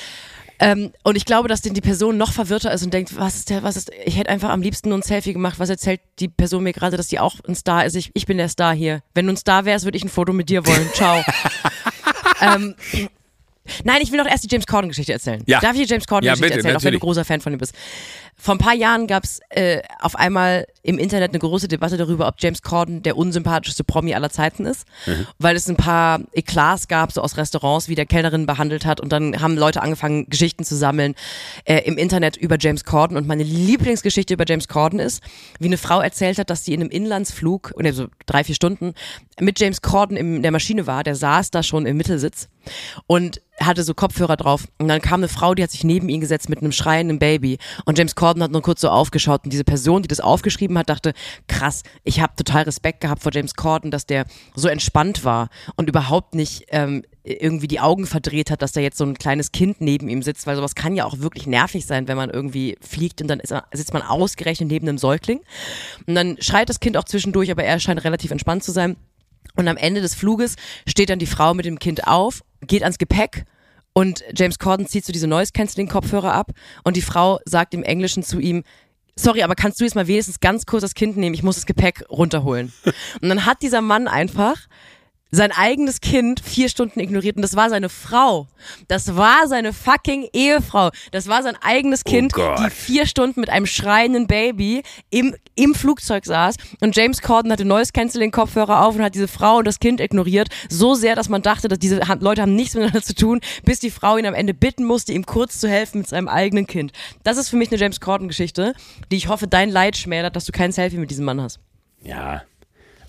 Ähm, und ich glaube, dass denn die Person noch verwirrter ist und denkt, was ist der, was ist, ich hätte einfach am liebsten nur ein Selfie gemacht. Was erzählt die Person mir gerade, dass die auch ein Star ist? Ich, ich bin der Star hier. Wenn du ein Star wärst, würde ich ein Foto mit dir wollen. Ciao. ähm, Nein, ich will noch erst die James Corden-Geschichte erzählen. Ja. Darf ich die James Corden-Geschichte ja, erzählen, natürlich. auch wenn du großer Fan von ihm bist? Vor ein paar Jahren gab es äh, auf einmal im Internet eine große Debatte darüber, ob James Corden der unsympathischste Promi aller Zeiten ist, mhm. weil es ein paar Eklats gab, so aus Restaurants, wie der Kellnerin behandelt hat und dann haben Leute angefangen, Geschichten zu sammeln äh, im Internet über James Corden und meine Lieblingsgeschichte über James Corden ist, wie eine Frau erzählt hat, dass sie in einem Inlandsflug, so also drei, vier Stunden, mit James Corden in der Maschine war, der saß da schon im Mittelsitz und hatte so Kopfhörer drauf. Und dann kam eine Frau, die hat sich neben ihn gesetzt mit einem schreienden Baby. Und James Corden hat nur kurz so aufgeschaut. Und diese Person, die das aufgeschrieben hat, dachte, krass, ich habe total Respekt gehabt vor James Corden, dass der so entspannt war und überhaupt nicht ähm, irgendwie die Augen verdreht hat, dass da jetzt so ein kleines Kind neben ihm sitzt, weil sowas kann ja auch wirklich nervig sein, wenn man irgendwie fliegt und dann ist, sitzt man ausgerechnet neben einem Säugling. Und dann schreit das Kind auch zwischendurch, aber er scheint relativ entspannt zu sein. Und am Ende des Fluges steht dann die Frau mit dem Kind auf, geht ans Gepäck und James Corden zieht so diese Noise-Canceling-Kopfhörer ab und die Frau sagt im Englischen zu ihm, sorry, aber kannst du jetzt mal wenigstens ganz kurz das Kind nehmen? Ich muss das Gepäck runterholen. Und dann hat dieser Mann einfach sein eigenes Kind vier Stunden ignoriert und das war seine Frau. Das war seine fucking Ehefrau. Das war sein eigenes Oh Kind, Gott. die vier Stunden mit einem schreienden Baby im, im Flugzeug saß und James Corden hatte neues Canceling Kopfhörer auf und hat diese Frau und das Kind ignoriert. So sehr, dass man dachte, dass diese Leute haben nichts miteinander zu tun, bis die Frau ihn am Ende bitten musste, ihm kurz zu helfen mit seinem eigenen Kind. Das ist für mich eine James Corden Geschichte, die ich hoffe, dein Leid schmälert, dass du kein Selfie mit diesem Mann hast. Ja.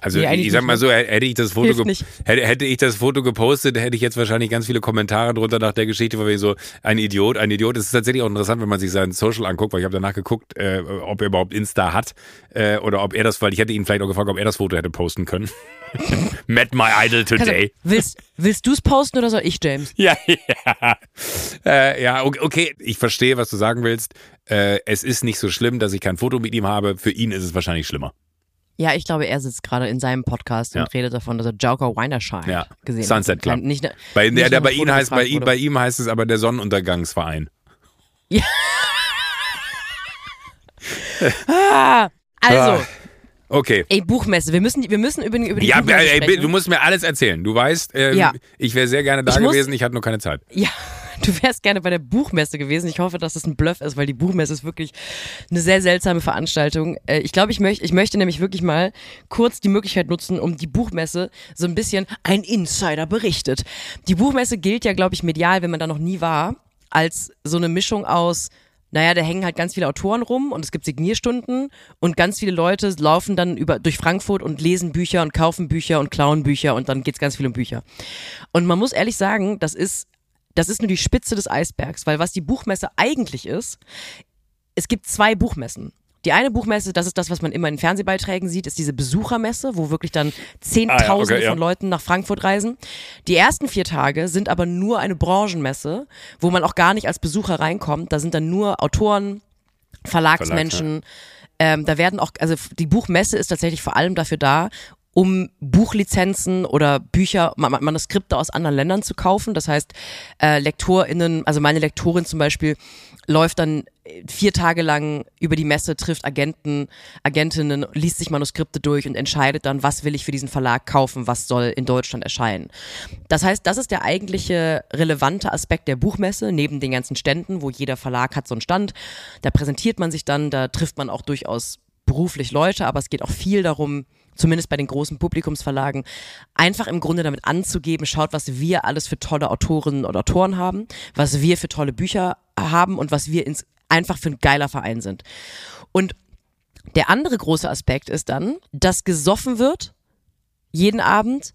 Also Nee, ich, sag mal ne? so, hätte ich das Foto hätte, hätte ich das Foto gepostet, hätte ich jetzt wahrscheinlich ganz viele Kommentare drunter nach der Geschichte, weil wir so ein Idiot, ein Idiot. Es ist tatsächlich auch interessant, wenn man sich sein Social anguckt, weil ich habe danach geguckt, äh, ob er überhaupt Insta hat äh, oder ob er das, weil ich hätte ihn vielleicht auch gefragt, ob er das Foto hätte posten können. Met my idol Also, today. willst willst du es posten oder soll ich, James? Ja, ja. Äh, ja, okay, okay, ich verstehe, was du sagen willst. Äh, es ist nicht so schlimm, dass ich kein Foto mit ihm habe. Für ihn ist es wahrscheinlich schlimmer. Ja, ich glaube, er sitzt gerade in seinem Podcast Ja. und redet davon, dass er Joker Weinerschein Ja. gesehen Sunset hat. Club. Kein- Nicht, Bei, nicht der, bei, ihm heißt, bei, ihm, bei ihm heißt es aber der Sonnenuntergangsverein. Ah, also, Ah, Okay. ey, Buchmesse. Wir müssen, wir müssen über, die- über die Ja, Buchmesse ey, sprechen. du musst mir alles erzählen. Du weißt, ähm, Ja. ich wäre sehr gerne da Ich muss- gewesen, ich hatte nur keine Zeit. Ja, du wärst gerne bei der Buchmesse gewesen. Ich hoffe, dass das ein Bluff ist, weil die Buchmesse ist wirklich eine sehr seltsame Veranstaltung. Äh, Ich glaube, ich möchte, ich möchte nämlich wirklich mal kurz die Möglichkeit nutzen, um die Buchmesse so ein bisschen ein Insider berichtet. Die Buchmesse gilt ja, glaube ich, medial, wenn man da noch nie war, als so eine Mischung aus naja, da hängen halt ganz viele Autoren rum und es gibt Signierstunden und ganz viele Leute laufen dann über, durch Frankfurt und lesen Bücher und kaufen Bücher und klauen Bücher und dann geht's ganz viel um Bücher. Und man muss ehrlich sagen, das ist, das ist nur die Spitze des Eisbergs, weil was die Buchmesse eigentlich ist, es gibt zwei Buchmessen. Die eine Buchmesse, das ist das, was man immer in Fernsehbeiträgen sieht, ist diese Besuchermesse, wo wirklich dann Zehntausende Ah ja, okay, ja. von Leuten nach Frankfurt reisen. Die ersten vier Tage sind aber nur eine Branchenmesse, wo man auch gar nicht als Besucher reinkommt. Da sind dann nur Autoren, Verlagsmenschen. ähm, da werden auch, also die Buchmesse ist tatsächlich vor allem dafür da, um Buchlizenzen oder Bücher, Ma- Ma- Manuskripte aus anderen Ländern zu kaufen. Das heißt, äh, LektorInnen, also meine Lektorin zum Beispiel, läuft dann äh, vier Tage lang über die Messe, trifft Agenten, Agentinnen, liest sich Manuskripte durch und entscheidet dann, was will ich für diesen Verlag kaufen, was soll in Deutschland erscheinen. Das heißt, das ist der eigentliche relevante Aspekt der Buchmesse, neben den ganzen Ständen, wo jeder Verlag hat so einen Stand. Da präsentiert man sich dann, da trifft man auch durchaus beruflich Leute, aber es geht auch viel darum, zumindest bei den großen Publikumsverlagen, einfach im Grunde damit anzugeben, schaut, was wir alles für tolle Autorinnen und Autoren haben, was wir für tolle Bücher haben und was wir ins, einfach für ein geiler Verein sind. Und der andere große Aspekt ist dann, dass gesoffen wird, jeden Abend,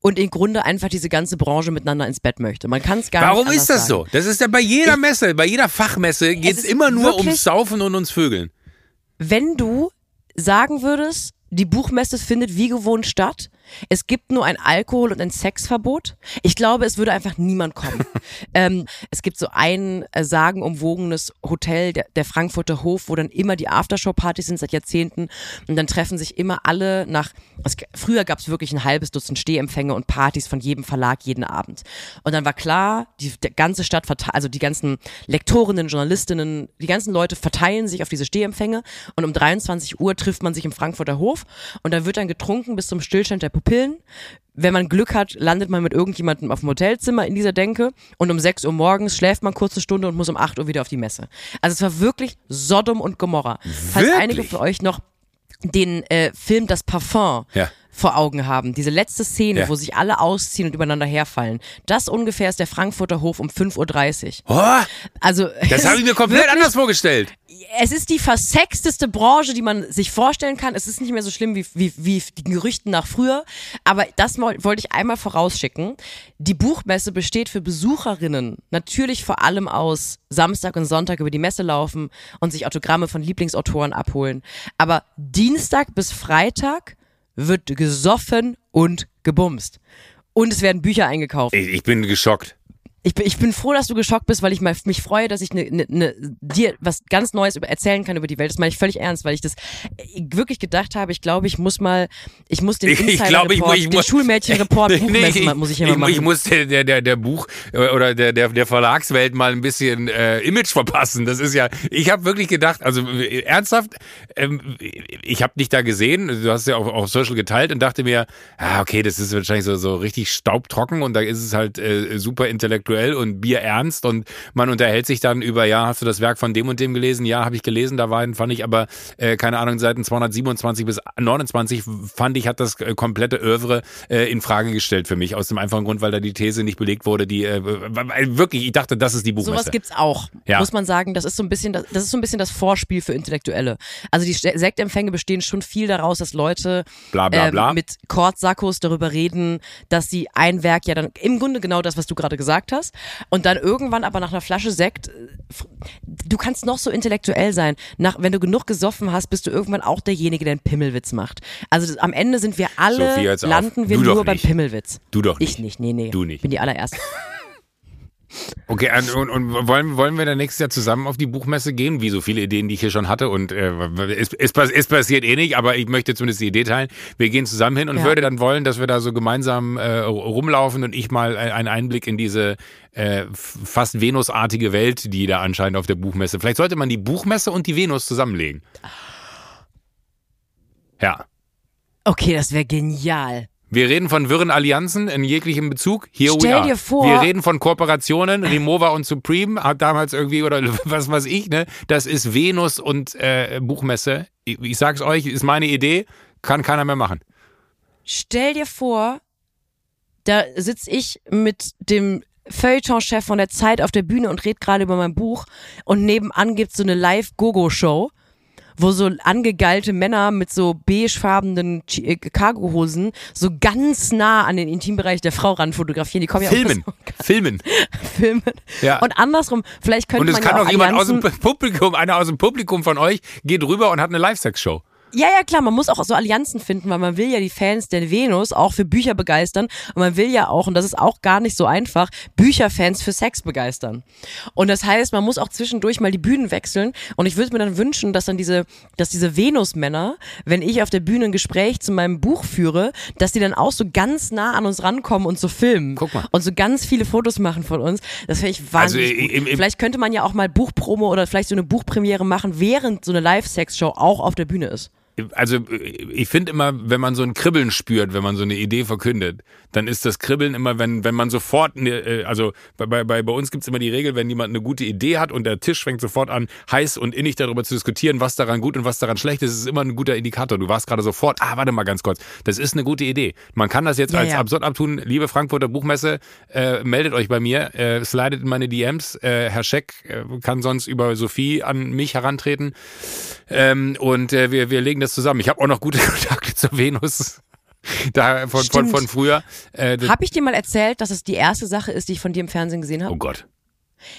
und im Grunde einfach diese ganze Branche miteinander ins Bett möchte. Man kann es gar Warum nicht ist anders das sagen. so? Das ist ja bei jeder Messe, bei jeder Fachmesse geht es ist immer nur wirklich- ums Saufen und ums Vögeln. wenn du sagen würdest, die Buchmesse findet wie gewohnt statt, es gibt nur ein Alkohol- und ein Sexverbot, ich glaube, es würde einfach niemand kommen. ähm, es gibt so ein äh, sagenumwogenes Hotel, der, der Frankfurter Hof, wo dann immer die Aftershow-Partys sind seit Jahrzehnten und dann treffen sich immer alle nach, es, früher gab es wirklich ein halbes Dutzend Stehempfänge und Partys von jedem Verlag jeden Abend. Und dann war klar, die der ganze Stadt, also die ganzen Lektorinnen, Journalistinnen, die ganzen Leute verteilen sich auf diese Stehempfänge und um 23 Uhr trifft man sich im Frankfurter Hof und da wird dann getrunken bis zum Stillstand der Pupillen. Wenn man Glück hat, landet man mit irgendjemandem auf dem Hotelzimmer in dieser Denke und um 6 Uhr morgens schläft man kurze Stunde und muss um 8 Uhr wieder auf die Messe. Also es war wirklich Sodom und Gomorra. Falls einige von euch noch den äh, Film Das Parfum Ja. Vor Augen haben. Diese letzte Szene, Ja. wo sich alle ausziehen und übereinander herfallen. Das ungefähr ist der Frankfurter Hof um 5.30 Uhr. Oh, Also, das habe ich mir komplett wirklich, anders vorgestellt. Es ist die versexteste Branche, die man sich vorstellen kann. Es ist nicht mehr so schlimm wie, wie, wie die Gerüchten nach früher. Aber das woll- wollte ich einmal vorausschicken. Die Buchmesse besteht für Besucherinnen natürlich vor allem aus Samstag und Sonntag über die Messe laufen und sich Autogramme von Lieblingsautoren abholen. Aber Dienstag bis Freitag wird gesoffen und gebumst. Und es werden Bücher eingekauft. Ich, ich bin geschockt. Ich bin, ich bin froh, dass du geschockt bist, weil ich mal, mich freue, dass ich ne, ne, ne, dir was ganz Neues über, erzählen kann über die Welt. Das meine ich völlig ernst, weil ich das äh, wirklich gedacht habe. Ich glaube, ich muss mal, ich muss den Insider ich glaub, ich, Report, ich, den muss, Schulmädchen-Report nee, ich, muss ich immer ich, machen. Ich muss der, der, der, der Buch äh, oder der, der, der Verlagswelt mal ein bisschen äh, Image verpassen. Das ist ja, ich habe wirklich gedacht, also äh, ernsthaft, ähm, ich habe dich da gesehen, du hast ja auch auf Social geteilt und dachte mir, ah, okay, das ist wahrscheinlich so, so richtig staubtrocken und da ist es halt äh, super intellektuell und bierernst und man unterhält sich dann über, ja, hast du das Werk von dem und dem gelesen? Ja, habe ich gelesen, da war, fand ich aber, äh, keine Ahnung, Seiten 227 bis 29 fand ich, hat das äh, komplette Övre äh, in Frage gestellt für mich, aus dem einfachen Grund, weil da die These nicht belegt wurde, die äh, wirklich, ich dachte, das ist die Buchmesse. Sowas gibt's auch, ja. muss man sagen, das ist so ein bisschen das, das ist so ein bisschen das Vorspiel für Intellektuelle. Also die Sektempfänge bestehen schon viel daraus, dass Leute bla, bla, bla. Ähm, mit Kortsackos darüber reden, dass sie ein Werk ja dann im Grunde genau das, was du gerade gesagt hast, und dann irgendwann aber nach einer Flasche Sekt, du kannst noch so intellektuell sein, nach, wenn du genug gesoffen hast, bist du irgendwann auch derjenige, der einen Pimmelwitz macht. Also das, am Ende sind wir alle, landen wir nur beim Pimmelwitz. Du doch nicht. Ich nicht, nee, nee. Du nicht. Bin die allererste. Okay, und, und, wollen, wollen wir dann nächstes Jahr zusammen auf die Buchmesse gehen? Wie so viele Ideen, die ich hier schon hatte. Und äh, es, es, es passiert eh nicht, aber ich möchte zumindest die Idee teilen. Wir gehen zusammen hin und ja. würde dann wollen, dass wir da so gemeinsam äh, rumlaufen und ich mal einen Einblick in diese äh, fast Venusartige Welt, die da anscheinend auf der Buchmesse. Vielleicht sollte man die Buchmesse und die Venus zusammenlegen. Ja. Okay, das wäre genial. Wir reden von wirren Allianzen in jeglichem Bezug. Here Stell dir vor. Wir reden von Kooperationen. Remova und Supreme hat damals irgendwie, oder was weiß ich, ne? Das ist Venus und äh, Buchmesse. Ich, ich sag's euch, ist meine Idee. Kann keiner mehr machen. Stell dir vor, da sitz ich mit dem Feuilleton-Chef von der Zeit auf der Bühne und red gerade über mein Buch und nebenan gibt's so eine Live-Gogo-Show wo so angegeilte Männer mit so beigefarbenen äh, Cargohosen so ganz nah an den Intimbereich der Frau ran fotografieren. Die kommen ja Filmen. Auch Filmen. Filmen. Ja. Und andersrum, vielleicht könnte man Und es man kann ja auch jemand aus dem Publikum, einer aus dem Publikum von euch geht rüber und hat eine Live-Sex-Show. Ja, ja, klar, man muss auch so Allianzen finden, weil man will ja die Fans der Venus auch für Bücher begeistern und man will ja auch, und das ist auch gar nicht so einfach, Bücherfans für Sex begeistern. Und das heißt, man muss auch zwischendurch mal die Bühnen wechseln und ich würde mir dann wünschen, dass dann diese, dass diese Venus-Männer, wenn ich auf der Bühne ein Gespräch zu meinem Buch führe, dass die dann auch so ganz nah an uns rankommen und so filmen. Guck mal. Und so ganz viele Fotos machen von uns. Das finde ich wahnsinnig also, im, im, Vielleicht könnte man ja auch mal Buchpromo oder vielleicht so eine Buchpremiere machen, während so eine Live-Sex-Show auch auf der Bühne ist also ich finde immer, wenn man so ein Kribbeln spürt, wenn man so eine Idee verkündet, dann ist das Kribbeln immer, wenn, wenn man sofort, äh, also bei, bei, bei uns gibt's immer die Regel, wenn jemand eine gute Idee hat und der Tisch fängt sofort an, heiß und innig darüber zu diskutieren, was daran gut und was daran schlecht ist, ist immer ein guter Indikator. Du warst gerade sofort, ah, warte mal ganz kurz, das ist eine gute Idee. Man kann das jetzt ja, als ja. absurd abtun. Liebe Frankfurter Buchmesse, äh, meldet euch bei mir, äh, slidet in meine DMs. Äh, Herr Scheck äh, kann sonst über Sophie an mich herantreten. Ähm, und äh, wir, wir legen das zusammen. Ich habe auch noch gute Kontakte zur Venus. Da von, von, von früher. Äh, habe ich dir mal erzählt, dass es die erste Sache ist, die ich von dir im Fernsehen gesehen habe? Oh Gott.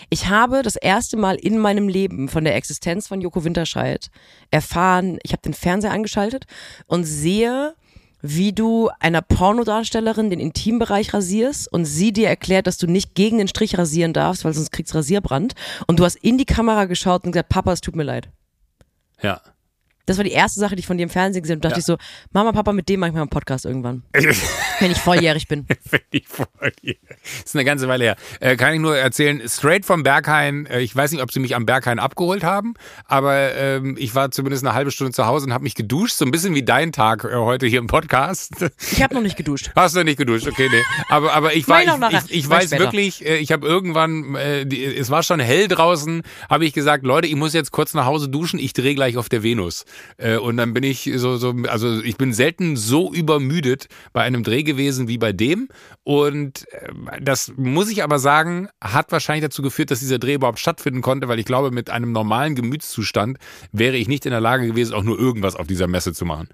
Ich habe das erste Mal in meinem Leben von der Existenz von Joko Winterscheid erfahren, ich habe den Fernseher angeschaltet und sehe, wie du einer Pornodarstellerin den Intimbereich rasierst und sie dir erklärt, dass du nicht gegen den Strich rasieren darfst, weil sonst kriegst Rasierbrand. Und du hast in die Kamera geschaut und gesagt, Papa, es tut mir leid. Ja. Das war die erste Sache, die ich von dir im Fernsehen gesehen habe. Da dachte ja. ich so, Mama, Papa, mit dem mache ich mal einen Podcast irgendwann. wenn ich volljährig bin. wenn ich volljährig Das ist eine ganze Weile her. Äh, kann ich nur erzählen, straight vom Berghain, äh, ich weiß nicht, ob sie mich am Berghain abgeholt haben, aber ähm, ich war zumindest eine halbe Stunde zu Hause und habe mich geduscht, so ein bisschen wie dein Tag äh, heute hier im Podcast. Ich habe noch nicht geduscht. Hast du nicht geduscht? Okay, nee. Aber, aber ich war, ich, ich, ich weiß später. wirklich, äh, ich habe irgendwann, äh, die, es war schon hell draußen, habe ich gesagt, Leute, ich muss jetzt kurz nach Hause duschen, ich drehe gleich auf der Venus. Äh, und dann bin ich so, so, also ich bin selten so übermüdet bei einem Dreh gewesen wie bei dem. Und äh, das muss ich aber sagen, hat wahrscheinlich dazu geführt, dass dieser Dreh überhaupt stattfinden konnte, weil ich glaube, mit einem normalen Gemütszustand wäre ich nicht in der Lage gewesen, auch nur irgendwas auf dieser Messe zu machen.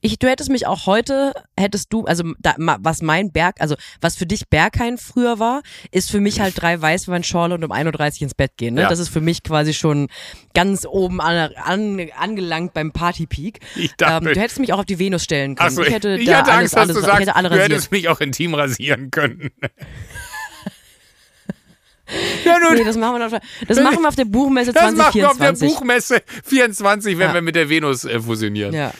Ich, du hättest mich auch heute, hättest du, also da, was mein Berg, also was für dich Berghain früher war, ist für mich halt drei Weißweinschorle und um 1.30 Uhr ins Bett gehen. Ne? Ja. Das ist für mich quasi schon ganz oben an, an, angelangt beim Partypeak. Ich dachte, ähm, du hättest mich auch auf die Venus stellen können. So, ich hätte, ich da hatte alles, Angst, alles, dass du sagst, du hättest mich auch intim rasieren können. Ja, nun, nee, das machen wir auf, das machen wir auf der Buchmesse 2024. Das machen wir auf der Buchmesse 24, wenn ja. wir mit der Venus äh, fusionieren. Ja.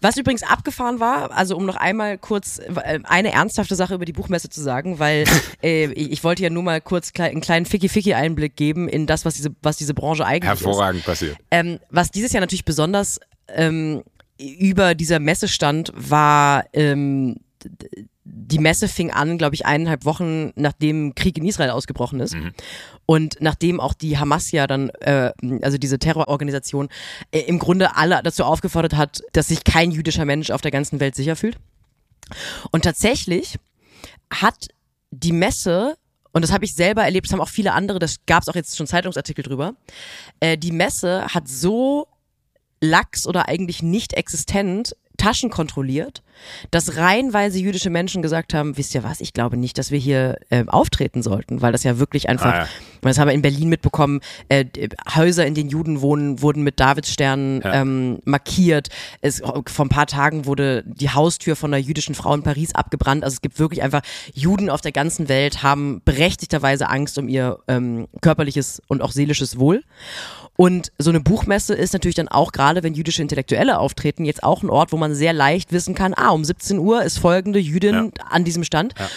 Was übrigens abgefahren war, also um noch einmal kurz äh, eine ernsthafte Sache über die Buchmesse zu sagen, weil äh, ich, ich, wollte ja nur mal kurz klei einen kleinen Ficky-Ficky-Einblick geben in das, was diese, was diese Branche eigentlich Hervorragend ist. passiert. Ähm, was dieses Jahr natürlich besonders ähm, über dieser Messe stand, war ähm, die Messe fing an, glaube ich, eineinhalb Wochen nachdem Krieg in Israel ausgebrochen ist. Mhm. Und nachdem auch die Hamas ja dann, äh, also diese Terrororganisation, äh, im Grunde alle dazu aufgefordert hat, dass sich kein jüdischer Mensch auf der ganzen Welt sicher fühlt. Und tatsächlich hat die Messe und das habe ich selber erlebt, das haben auch viele andere, das gab es auch jetzt schon Zeitungsartikel drüber. Äh, die Messe hat so lax oder eigentlich nicht existent Taschen kontrolliert, dass reihenweise jüdische Menschen gesagt haben, wisst ihr was, ich glaube nicht, dass wir hier äh, auftreten sollten, weil das ja wirklich einfach, ah, ja. Das haben wir in Berlin mitbekommen, äh, Häuser, in denen Juden wohnen, wurden mit Davidsternen ja. ähm, markiert. Es, vor ein paar Tagen wurde die Haustür von einer jüdischen Frau in Paris abgebrannt. Also es gibt wirklich einfach, Juden auf der ganzen Welt haben berechtigterweise Angst um ihr ähm, körperliches und auch seelisches Wohl. Und so eine Buchmesse ist natürlich dann auch, gerade wenn jüdische Intellektuelle auftreten, jetzt auch ein Ort, wo man sehr leicht wissen kann, ah, um 17 Uhr ist folgende Jüdin ja. an diesem Stand. Ja.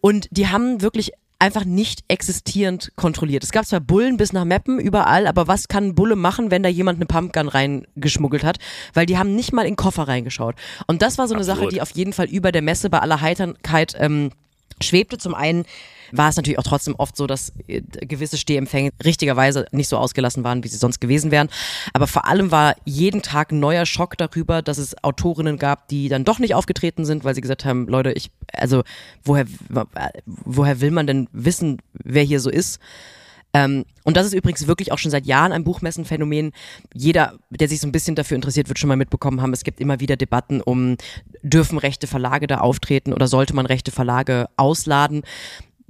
Und die haben wirklich einfach nicht existierend kontrolliert. Es gab zwar Bullen bis nach Meppen überall, aber was kann ein Bulle machen, wenn da jemand eine Pumpgun reingeschmuggelt hat? Weil die haben nicht mal in den Koffer reingeschaut. Und das war so eine Absolut. Sache, die auf jeden Fall über der Messe bei aller Heiterkeit ähm, schwebte. Zum einen war es natürlich auch trotzdem oft so, dass äh, gewisse Stehempfänge richtigerweise nicht so ausgelassen waren, wie sie sonst gewesen wären. Aber vor allem war jeden Tag neuer Schock darüber, dass es Autorinnen gab, die dann doch nicht aufgetreten sind, weil sie gesagt haben, Leute, ich, also woher, woher will man denn wissen, wer hier so ist? Ähm, und das ist übrigens wirklich auch schon seit Jahren ein Buchmessenphänomen. Jeder, der sich so ein bisschen dafür interessiert, wird schon mal mitbekommen haben, es gibt immer wieder Debatten um, dürfen rechte Verlage da auftreten oder sollte man rechte Verlage ausladen?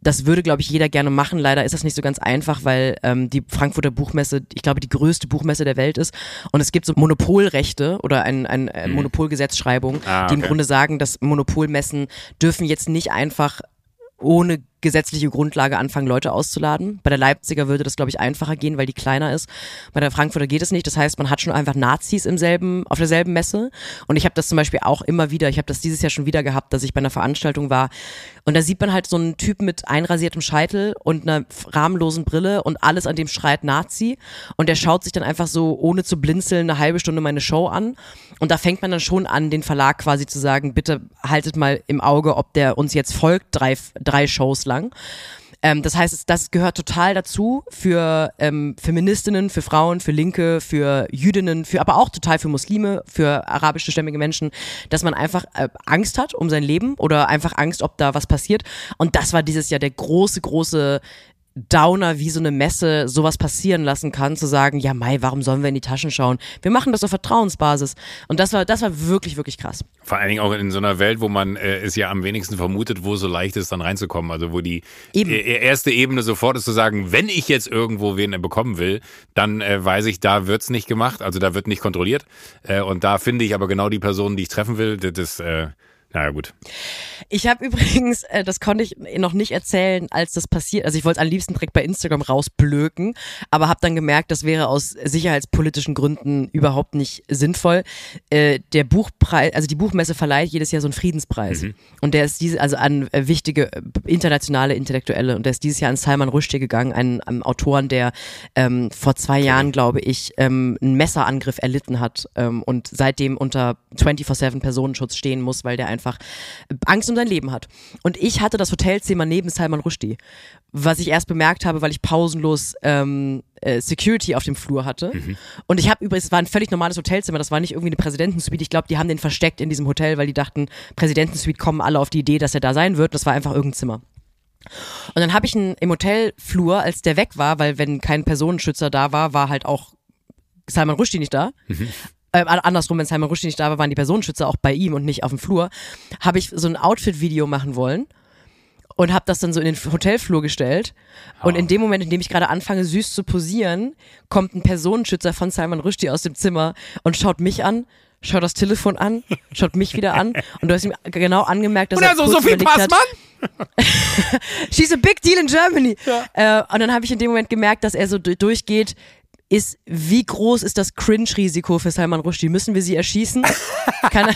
Das würde, glaube ich, jeder gerne machen. Leider ist das nicht so ganz einfach, weil ähm, die Frankfurter Buchmesse, ich glaube, die größte Buchmesse der Welt ist. Und es gibt so Monopolrechte oder ein, ein, ein mhm. Monopolgesetzschreibung, ah, okay. die im Grunde sagen, dass Monopolmessen dürfen jetzt nicht einfach ohne gesetzliche Grundlage anfangen, Leute auszuladen. Bei der Leipziger würde das, glaube ich, einfacher gehen, weil die kleiner ist. Bei der Frankfurter geht es nicht. Das heißt, man hat schon einfach Nazis im selben, auf derselben Messe. Und ich habe das zum Beispiel auch immer wieder, ich habe das dieses Jahr schon wieder gehabt, dass ich bei einer Veranstaltung war. Und da sieht man halt so einen Typ mit einrasiertem Scheitel und einer rahmenlosen Brille und alles an dem schreit Nazi. Und der schaut sich dann einfach so, ohne zu blinzeln, eine halbe Stunde meine Show an. Und da fängt man dann schon an, den Verlag quasi zu sagen, bitte haltet mal im Auge, ob der uns jetzt folgt, drei, drei Shows lang. Ähm, das heißt, das gehört total dazu für ähm, Feministinnen, für Frauen, für Linke, für Jüdinnen, für aber auch total für Muslime, für arabische stämmige Menschen, dass man einfach äh, Angst hat um sein Leben oder einfach Angst, ob da was passiert. Und das war dieses Jahr der große, große Downer wie so eine Messe sowas passieren lassen kann, zu sagen, ja Mai, warum sollen wir in die Taschen schauen? Wir machen das auf Vertrauensbasis. Und das war, das war wirklich, wirklich krass. Vor allen Dingen auch in so einer Welt, wo man äh, es ja am wenigsten vermutet, wo es so leicht ist, dann reinzukommen. Also wo die Eben. Äh, erste Ebene sofort ist zu sagen, wenn ich jetzt irgendwo wen bekommen will, dann äh, weiß ich, da wird's nicht gemacht, also da wird nicht kontrolliert. Äh, und da finde ich aber genau die Personen, die ich treffen will, das, das äh, naja, gut. Ich habe übrigens, äh, das konnte ich noch nicht erzählen, als das passiert. Also ich wollte es am liebsten direkt bei Instagram rausblöken, aber habe dann gemerkt, das wäre aus sicherheitspolitischen Gründen überhaupt nicht sinnvoll. Äh, der Buchpreis, also die Buchmesse verleiht jedes Jahr so einen Friedenspreis. Mhm. Und der ist diese, also an äh, wichtige äh, internationale Intellektuelle. Und der ist dieses Jahr an Salman Rushdie gegangen, einen, einen Autoren, der ähm, vor zwei Jahren, glaube ich, ähm, einen Messerangriff erlitten hat ähm, und seitdem unter 24-7 Personenschutz stehen muss, weil der einfach Angst um sein Leben hat. Und ich hatte das Hotelzimmer neben Salman Rushdie, was ich erst bemerkt habe, weil ich pausenlos ähm, äh, Security auf dem Flur hatte. Mhm. Und ich habe übrigens, es war ein völlig normales Hotelzimmer, das war nicht irgendwie eine Präsidentensuite. Ich glaube, die haben den versteckt in diesem Hotel, weil die dachten, Präsidentensuite kommen alle auf die Idee, dass er da sein wird. Das war einfach irgendein Zimmer. Und dann habe ich einen, im Hotelflur, als der weg war, weil wenn kein Personenschützer da war, war halt auch Salman Rushdie nicht da. Mhm äh, andersrum, wenn Simon Rushdie nicht da war, waren die Personenschützer auch bei ihm und nicht auf dem Flur, habe ich so ein Outfit-Video machen wollen und habe das dann so in den Hotelflur gestellt. Und in dem Moment, in dem ich gerade anfange, süß zu posieren, kommt ein Personenschützer von Simon Rushdie aus dem Zimmer und schaut mich an, schaut das Telefon an, schaut mich wieder an und du hast ihm genau angememerkt, dass und er so, so viel Pass, Mann? She's a big deal in Germany. Ja. Äh, und dann habe ich in dem Moment gemerkt, dass er so durchgeht, ist, wie groß ist das Cringe-Risiko für Salman Rushdie? Müssen wir sie erschießen? Kann er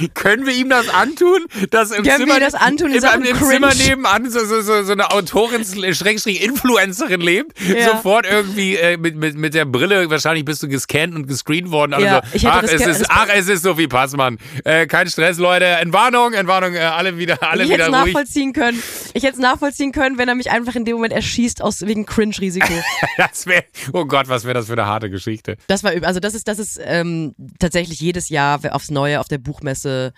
Können wir ihm das antun? Dass im Können Zimmer, wir das antun im, im Zimmer nebenan so, so, so, so eine Autorin, Schrägstrich Influencerin lebt, ja. sofort irgendwie äh, mit, mit, mit der Brille, wahrscheinlich bist du gescannt und gescreent worden. Also, ja, ich ach, es ist, ach, es ist Sophie Passmann. Äh, kein Stress, Leute. Entwarnung, Entwarnung, äh, alle wieder, alle ich wieder ruhig. nachvollziehen können. Ich hätte es nachvollziehen können, wenn er mich einfach in dem Moment erschießt aus wegen Cringe-Risiko. das wäre, oh Gott, was wäre das für eine harte Geschichte. Das war, also das ist, das ist ähm, tatsächlich jedes Jahr aufs Neue auf der Buchmesse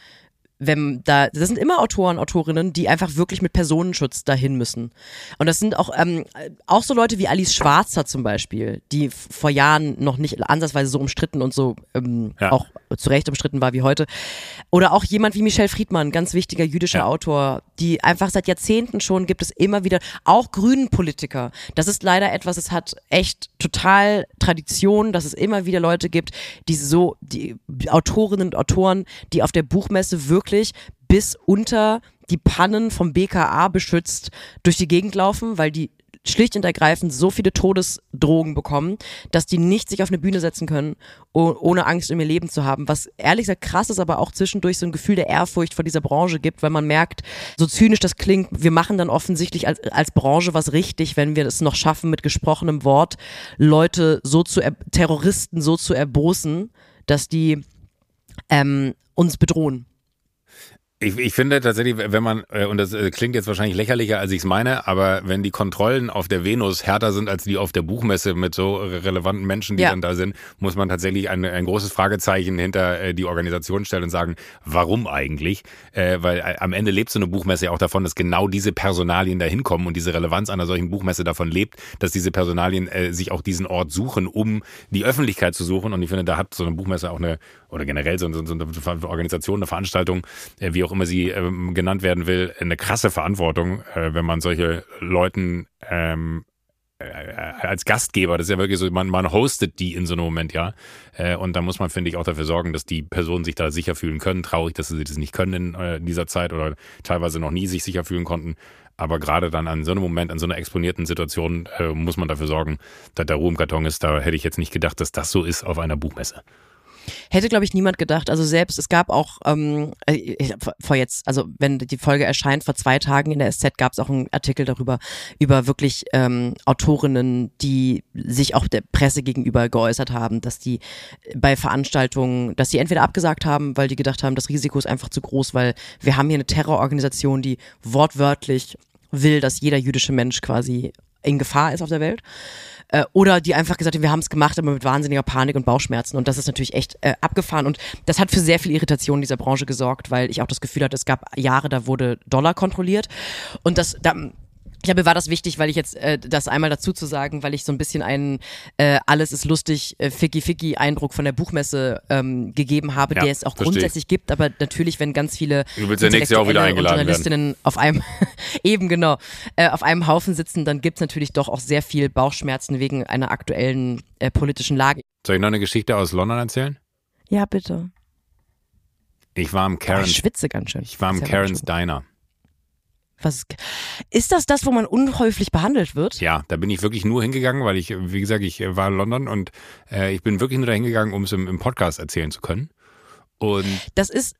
wenn da, das sind immer Autoren, Autorinnen, die einfach wirklich mit Personenschutz dahin müssen. Und das sind auch, ähm, auch so Leute wie Alice Schwarzer zum Beispiel, die vor Jahren noch nicht ansatzweise so umstritten und so ähm, ja. auch zu Recht umstritten war wie heute. Oder auch jemand wie Michel Friedmann, ganz wichtiger jüdischer ja. Autor, die einfach seit Jahrzehnten schon gibt es immer wieder, auch grünen Politiker. Das ist leider etwas, es hat echt total Tradition, dass es immer wieder Leute gibt, die so, die Autorinnen und Autoren, die auf der Buchmesse wirklich bis unter die Pannen vom BKA beschützt durch die Gegend laufen, weil die schlicht und ergreifend so viele Todesdrogen bekommen, dass die nicht sich auf eine Bühne setzen können, ohne Angst um ihr Leben zu haben. Was ehrlich gesagt krass ist, aber auch zwischendurch so ein Gefühl der Ehrfurcht vor dieser Branche gibt, weil man merkt, so zynisch das klingt, wir machen dann offensichtlich als, als Branche was richtig, wenn wir es noch schaffen, mit gesprochenem Wort Leute so zu, Terroristen so zu erbosen, dass die ähm, uns bedrohen. Ich, ich finde tatsächlich, wenn man, äh, und das äh, klingt jetzt wahrscheinlich lächerlicher, als ich es meine, aber wenn die Kontrollen auf der Venus härter sind als die auf der Buchmesse mit so relevanten Menschen, die ja. dann da sind, muss man tatsächlich ein, ein großes Fragezeichen hinter äh, die Organisation stellen und sagen, warum eigentlich? Weil am Ende lebt so eine Buchmesse ja auch davon, dass genau diese Personalien da hinkommen und diese Relevanz einer solchen Buchmesse davon lebt, dass diese Personalien sich auch diesen Ort suchen, um die Öffentlichkeit zu suchen. Und ich finde, da hat so eine Buchmesse auch eine, oder generell so, so, so eine Organisation, eine Veranstaltung, äh, wie auch immer sie ähm, genannt werden will, eine krasse Verantwortung, äh, wenn man solche Leuten ähm, äh, als Gastgeber, das ist ja wirklich so, man, man hostet die in so einem Moment, ja. Äh, und da muss man, finde ich, auch dafür sorgen, dass die Personen sich da sicher fühlen können. Traurig, dass sie das nicht können in äh, dieser Zeit oder teilweise noch nie sich sicher fühlen konnten. Aber gerade dann an so einem Moment, an so einer exponierten Situation, äh, muss man dafür sorgen, dass da Ruhe im Karton ist. Da hätte ich jetzt nicht gedacht, dass das so ist auf einer Buchmesse. Hätte, glaube ich, niemand gedacht. Also selbst, es gab auch ähm, äh, vor jetzt, also wenn die Folge erscheint, vor zwei Tagen in der SZ gab es auch einen Artikel darüber, über wirklich ähm, Autorinnen, die sich auch der Presse gegenüber geäußert haben, dass die bei Veranstaltungen, dass sie entweder abgesagt haben, weil die gedacht haben, das Risiko ist einfach zu groß, weil wir haben hier eine Terrororganisation, die wortwörtlich will, dass jeder jüdische Mensch quasi in Gefahr ist auf der Welt. Äh, oder die einfach gesagt haben, wir haben es gemacht, aber mit wahnsinniger Panik und Bauchschmerzen. Und das ist natürlich echt äh, abgefahren. Und das hat für sehr viel Irritation in dieser Branche gesorgt, weil ich auch das Gefühl hatte, es gab Jahre, da wurde Dollar kontrolliert. Und das, da, ich glaube, mir war das wichtig, weil ich jetzt äh, das einmal dazu zu sagen, weil ich so ein bisschen einen äh, alles ist lustig, äh, ficky ficky Eindruck von der Buchmesse ähm, gegeben habe, ja, der es auch grundsätzlich gibt, aber natürlich, wenn ganz viele du willst ja nächstes Jahr auch wieder eingeladen Journalistinnen werden. auf einem eben genau äh, auf einem Haufen sitzen, dann gibt's natürlich doch auch sehr viel Bauchschmerzen wegen einer aktuellen äh, politischen Lage. Soll ich noch eine Geschichte aus London erzählen? Ja, bitte. Ich war im Karen's. Ich schwitze ganz schön. Ich war im Karen's Diner. Was ist das das, wo man unhäufig behandelt wird? Ja, da bin ich wirklich nur hingegangen, weil ich, wie gesagt, ich war in London und äh, ich bin wirklich nur da hingegangen, um es im, im Podcast erzählen zu können. Und das ist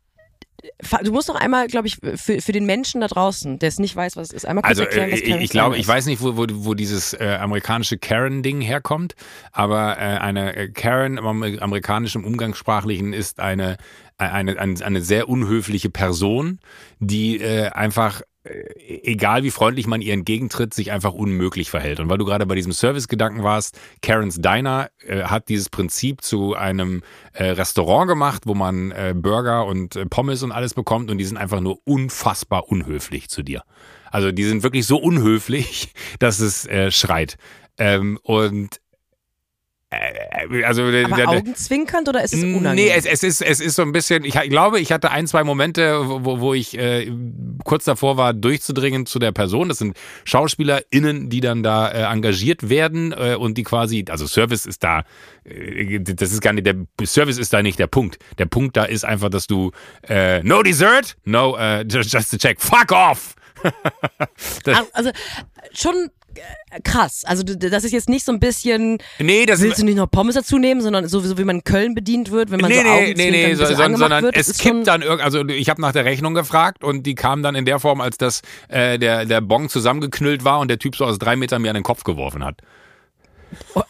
Du musst noch einmal, glaube ich, für, für den Menschen da draußen, der es nicht weiß, was es ist, einmal kurz also, erklären, was Karen ich glaube, ich weiß nicht, wo, wo, wo dieses äh, amerikanische Karen-Ding herkommt, aber äh, eine äh, Karen im amerikanischen Umgangssprachlichen ist eine, eine, eine, eine sehr unhöfliche Person, die äh, einfach äh, egal wie freundlich man ihr entgegentritt, sich einfach unmöglich verhält. Und weil du gerade bei diesem Service-Gedanken warst, Karen's Diner äh, hat dieses Prinzip zu einem äh, Restaurant gemacht, wo man äh, Burger und äh, Pommes und alles bekommt und die sind einfach nur unfassbar unhöflich zu dir. Also die sind wirklich so unhöflich, dass es äh, schreit. Ähm, und äh, also Aber der, augenzwinkernd oder ist es unangenehm? Nee, es, es, ist, es ist so ein bisschen, ich, ich glaube, ich hatte ein, zwei Momente, wo, wo ich äh, kurz davor war, durchzudringen zu der Person. Das sind SchauspielerInnen, die dann da äh, engagiert werden äh, und die quasi, also Service ist da, äh, das ist gar nicht, der Service ist da nicht der Punkt. Der Punkt da ist einfach, dass du äh, no dessert, no, uh, just, just to check, fuck off! Also schon äh, krass. Also das ist jetzt nicht so ein bisschen, Nee, das willst du nicht noch Pommes dazu nehmen, sondern sowieso wie man in Köln bedient wird, wenn man nee, so nee, nee, nee, so, sondern, wird. Es kippt dann irgendwie, also ich habe nach der Rechnung gefragt und die kam dann in der Form, als dass äh, der, der Bon zusammengeknüllt war und der Typ so aus drei Metern mir an den Kopf geworfen hat. War-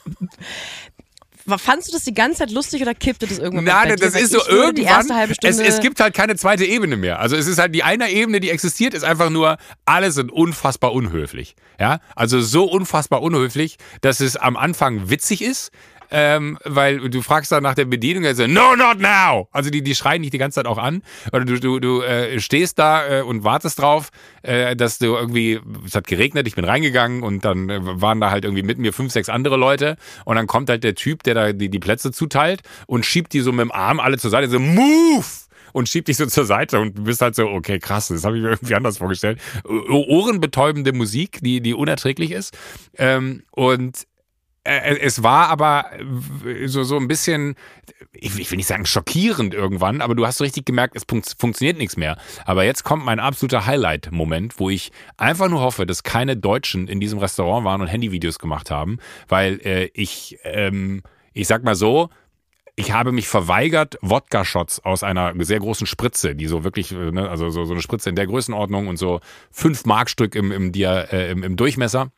Fandst du das die ganze Zeit lustig oder kippte das irgendwann Nein, das ist so irgendwann. erste halbe Es, Stunde, es gibt halt keine zweite Ebene mehr. Also es ist halt die eine Ebene, die existiert, ist einfach nur, alle sind unfassbar unhöflich. Ja, also so unfassbar unhöflich, dass es am Anfang witzig ist. Ähm, weil du fragst dann nach der Bedienung, also no, not now. Also die, die schreien dich die ganze Zeit auch an. Oder du, du, du äh, stehst da äh, und wartest drauf, äh, dass du irgendwie, es hat geregnet, ich bin reingegangen und dann äh, waren da halt irgendwie mit mir fünf, sechs andere Leute und dann kommt halt der Typ, der da die, die Plätze zuteilt und schiebt die so mit dem Arm alle zur Seite, so move! und schiebt dich so zur Seite und bist halt so, okay, krass, das habe ich mir irgendwie anders vorgestellt. Ohrenbetäubende Musik, die, die unerträglich ist. Ähm, und es war aber so, so ein bisschen, ich, will nicht sagen schockierend irgendwann, aber du hast so richtig gemerkt, es funkt, funktioniert nichts mehr. Aber jetzt kommt mein absoluter Highlight-Moment, wo ich einfach nur hoffe, dass keine Deutschen in diesem Restaurant waren und Handyvideos gemacht haben, weil äh, ich, ähm, ich sag mal so, ich habe mich verweigert, Wodka-Shots aus einer sehr großen Spritze, die so wirklich, äh, ne, also so, so eine Spritze in der Größenordnung und so fünf Markstück im, im, Dia, äh, im, im Durchmesser